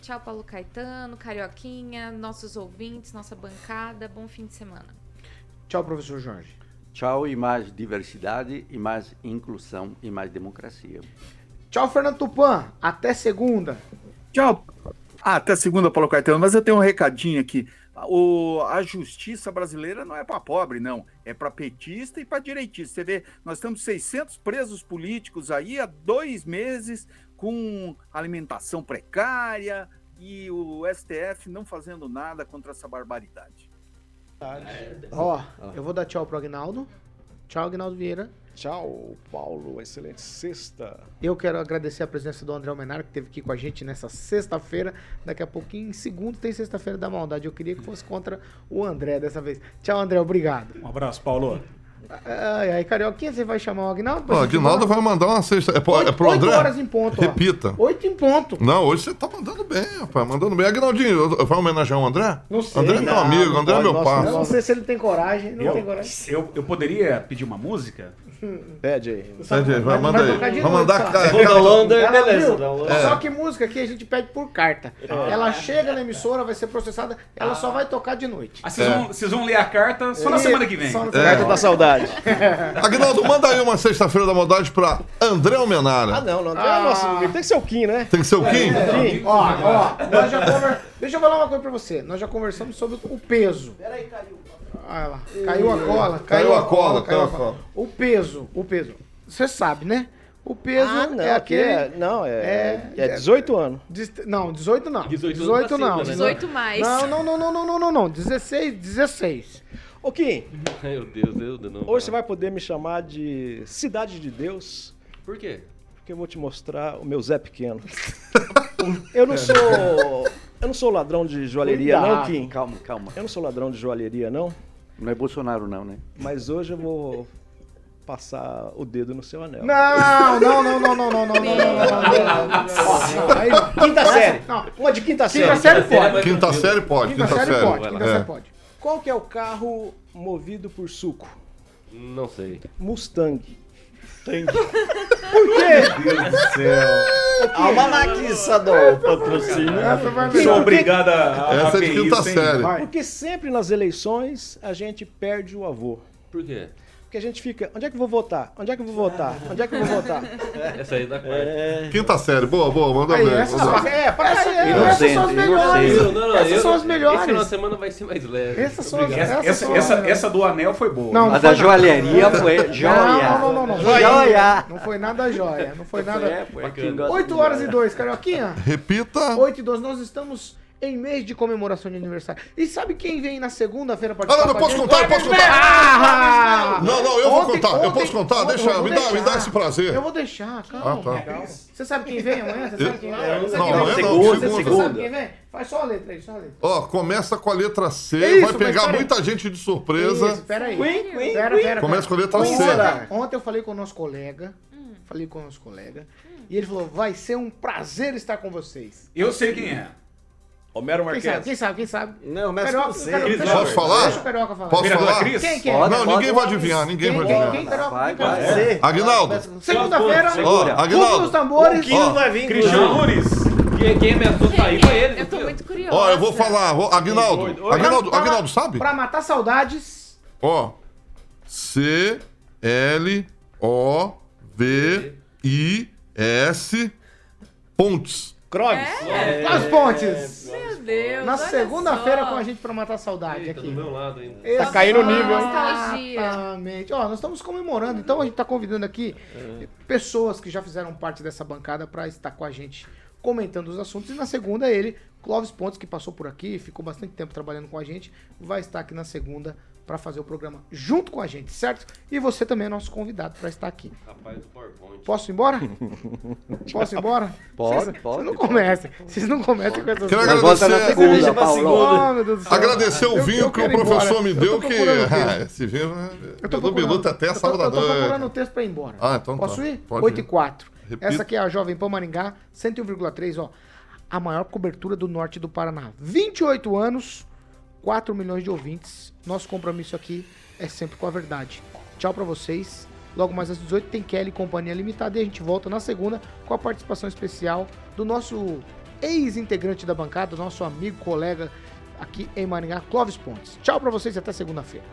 Tchau, Paulo Caetano, Carioquinha, nossos ouvintes, nossa bancada. Bom fim de semana. Tchau, professor Jorge. Tchau e mais diversidade, e mais inclusão, e mais democracia. Tchau, Fernando Tupan. Até segunda. Tchau. Ah, até segunda, Paulo Caetano. Mas eu tenho um recadinho aqui. o, a justiça brasileira não é para pobre, não. É para petista e para direitista. Você vê, nós temos 600 presos políticos aí há dois meses com alimentação precária e o STF não fazendo nada contra essa barbaridade. Ó, eu vou dar tchau pro Agnaldo. Tchau, Agnaldo Vieira. Tchau, Paulo. Excelente sexta. Eu quero agradecer a presença do André Almenar, que esteve aqui com a gente nessa sexta-feira. Daqui a pouquinho, em segundo, tem sexta-feira da maldade. Eu queria que fosse contra o André dessa vez. Tchau, André. Obrigado. Um abraço, Paulo. Ai, ai, Carioquinha, você vai chamar o Agnaldo? Aguinaldo embora? vai mandar uma sexta. É pro, é pro Oito André? horas em ponto, ó. Repita. Oito em ponto. Não, hoje você tá mandando bem, rapaz. Mandando bem. Aguinaldinho, vai homenagear o André? Não sei. André é meu amigo, não André é meu. Eu não sei se ele tem coragem. Não Eu, tem coragem. eu, eu poderia pedir uma música? Pede aí. Pede aí, vai, manda aí. Vai noite, mandar só. cara. Ela, Holanda, viu? É. Só que música aqui a gente pede por carta. Ela chega na emissora, vai ser processada, ela só vai tocar de noite. Ah, vocês, vão, vocês vão ler a carta só na É. semana que vem. Só na Carta da saudade. Aguinaldo, manda aí uma sexta-feira da maldade pra André Almenara. Ah, não, não. André, nossa, tem que ser o Kim, né? Tem que ser o Kim? Kim, ó, ó, nós já conver... Deixa eu falar uma coisa pra você. Nós já conversamos sobre o peso. Peraí, caiu. Ah, lá. Caiu a cola. Caiu a cola, caiu a caiu a cola. O peso, o peso. Você sabe, né? O peso Ah, não, é aqui aquele. é- não, é- é 18 anos. Dist- Não, 18 não. 18 18 não. cima, né? 18 mais. Não, não, não, não, não, não, não, não. 16, 16. Ô, Kim, Meu Deus, Deus, não. hoje você vai poder me chamar de Cidade de Deus, Por quê? porque eu vou te mostrar o meu Zé Pequeno. Eu não sou. Eu não sou ladrão de joalheria, não, Cuidado. Kim. Calma, calma. Eu não sou ladrão de joalheria, não. Não é Bolsonaro, não, né? Mas hoje eu vou passar o dedo no seu anel. Não, não, não, não, não, não, não, não, não, não, não, não. Não. Quinta série. Não. Uma de quinta série. Quinta série pode. Quinta série pode, Quinta série pode. É. Qual que é o carro movido por suco? Não sei. Mustang. Tem. Por quê? Meu Deus do céu. Almanaquiça do patrocínio. Essa vai Sou obrigada a, Essa é de quinta série. Porque sempre nas eleições a gente perde o avô. Por quê? Porque a gente fica, onde é que eu vou votar? Onde é que eu vou votar? Onde é que eu vou votar? Essa aí da quarta. Quinta série, boa, boa, manda Aí, bem. essas manda são, bem. é, para essas são as melhores. inocente. Não, não, Essas eu- são as Esse final melhores. de semana vai ser mais leve. Essas são as. Essa, essa, são essa, as- essa do anel foi boa. Não, A da foi joalheria foi joia. Não, não, não, não. Foi Joia. Não foi nada joia. Não foi É, nada. foi gosta 8 de horas e 2, Carioquinha. Repita. 8 e 12, nós estamos em mês de comemoração de aniversário. E sabe quem vem na segunda-feira Ah, participar não, eu posso contar, eu posso contar. Ah! Não, vou Ontem- contar, eu posso contar, ontem- deixa, me dá, me deixar. dá esse prazer. Eu vou deixar, calma. Ah, tá. Você sabe quem vem amanhã? Você sabe quem vem? É, Você não, sabe quem amanhã vem? não, segunda. Você sabe quem vem? Faz só a letra aí, só a letra. Ó, começa com a letra C, Isso, vai pegar muita gente de surpresa. Isso, peraí. Queen, Queen, Pera, Queen. pera, Começa com a letra C. Ontem eu falei com o nosso colega, falei com o nosso colega, e ele falou, vai ser um prazer estar com vocês. Eu sei quem é. Homero Quem sabe, quem sabe, quem sabe? Não, mas com você. Deixa- Posso falar? Deixa o Carioca falar. Posso falar? Cris? Quem que é? Pode, Não, pode. ninguém vai adivinhar, ninguém Quem, vai quem, adivinhar. quem, Carioca? Vai, Quem, vai ser. Aguinaldo. Segunda-feira. Ó, Aguinaldo. Dos tambores. O Quinho vai vir Cristiano inclusive. Nunes. Quem, quem ameaçou sair foi ele. Eu tô muito curiosa. Ó, eu vou falar. Aguinaldo. Aguinaldo, Pra- Aguinaldo, sabe? Pra matar saudades. Ó. C, L, O, V, I, S, Pontes. Croves. É? As pontes. Meu Deus. Na olha segunda-feira só. com a gente pra matar saudade Eita, aqui. do meu lado ainda. Tá caindo o nível, hein? Nostalgia. Exatamente. Ó, nós estamos comemorando, então a gente tá convidando aqui É. pessoas que já fizeram parte dessa bancada pra estar com a gente comentando os assuntos. E na segunda, ele, Clóvis Pontes, que passou por aqui, ficou bastante tempo trabalhando com a gente, vai estar aqui na segunda pra fazer o programa junto com a gente, certo? E você também é nosso convidado pra estar aqui. Rapaz do PowerPoint. Posso ir embora? Posso ir embora? Pode, Vocês- pode, Vocês não comecem. Vocês não comecem com essas Quero Nós volta na agradecer, segunda, Paulo. Oh, meu Deus do céu. agradecer o Eu- vinho eu que o professor embora. me Eu deu, que o ah, esse vinho Eu tô é minuto até eu tô- sábado à Eu tô procurando o noite. texto pra ir embora. Ah, então tá. Posso ir? Pode 8 ir. e 4. Repita. Essa aqui é a Jovem Pan Maringá, 101,3, ó. A maior cobertura do norte do Paraná. 28 anos, 4 milhões de ouvintes. Nosso compromisso aqui é sempre com a verdade. Tchau pra vocês. Logo mais às 18 tem Kelly Companhia Limitada e a gente volta na segunda com a participação especial do nosso ex-integrante da bancada, nosso amigo, colega aqui em Maringá, Clóvis Pontes. Tchau pra vocês e até segunda-feira.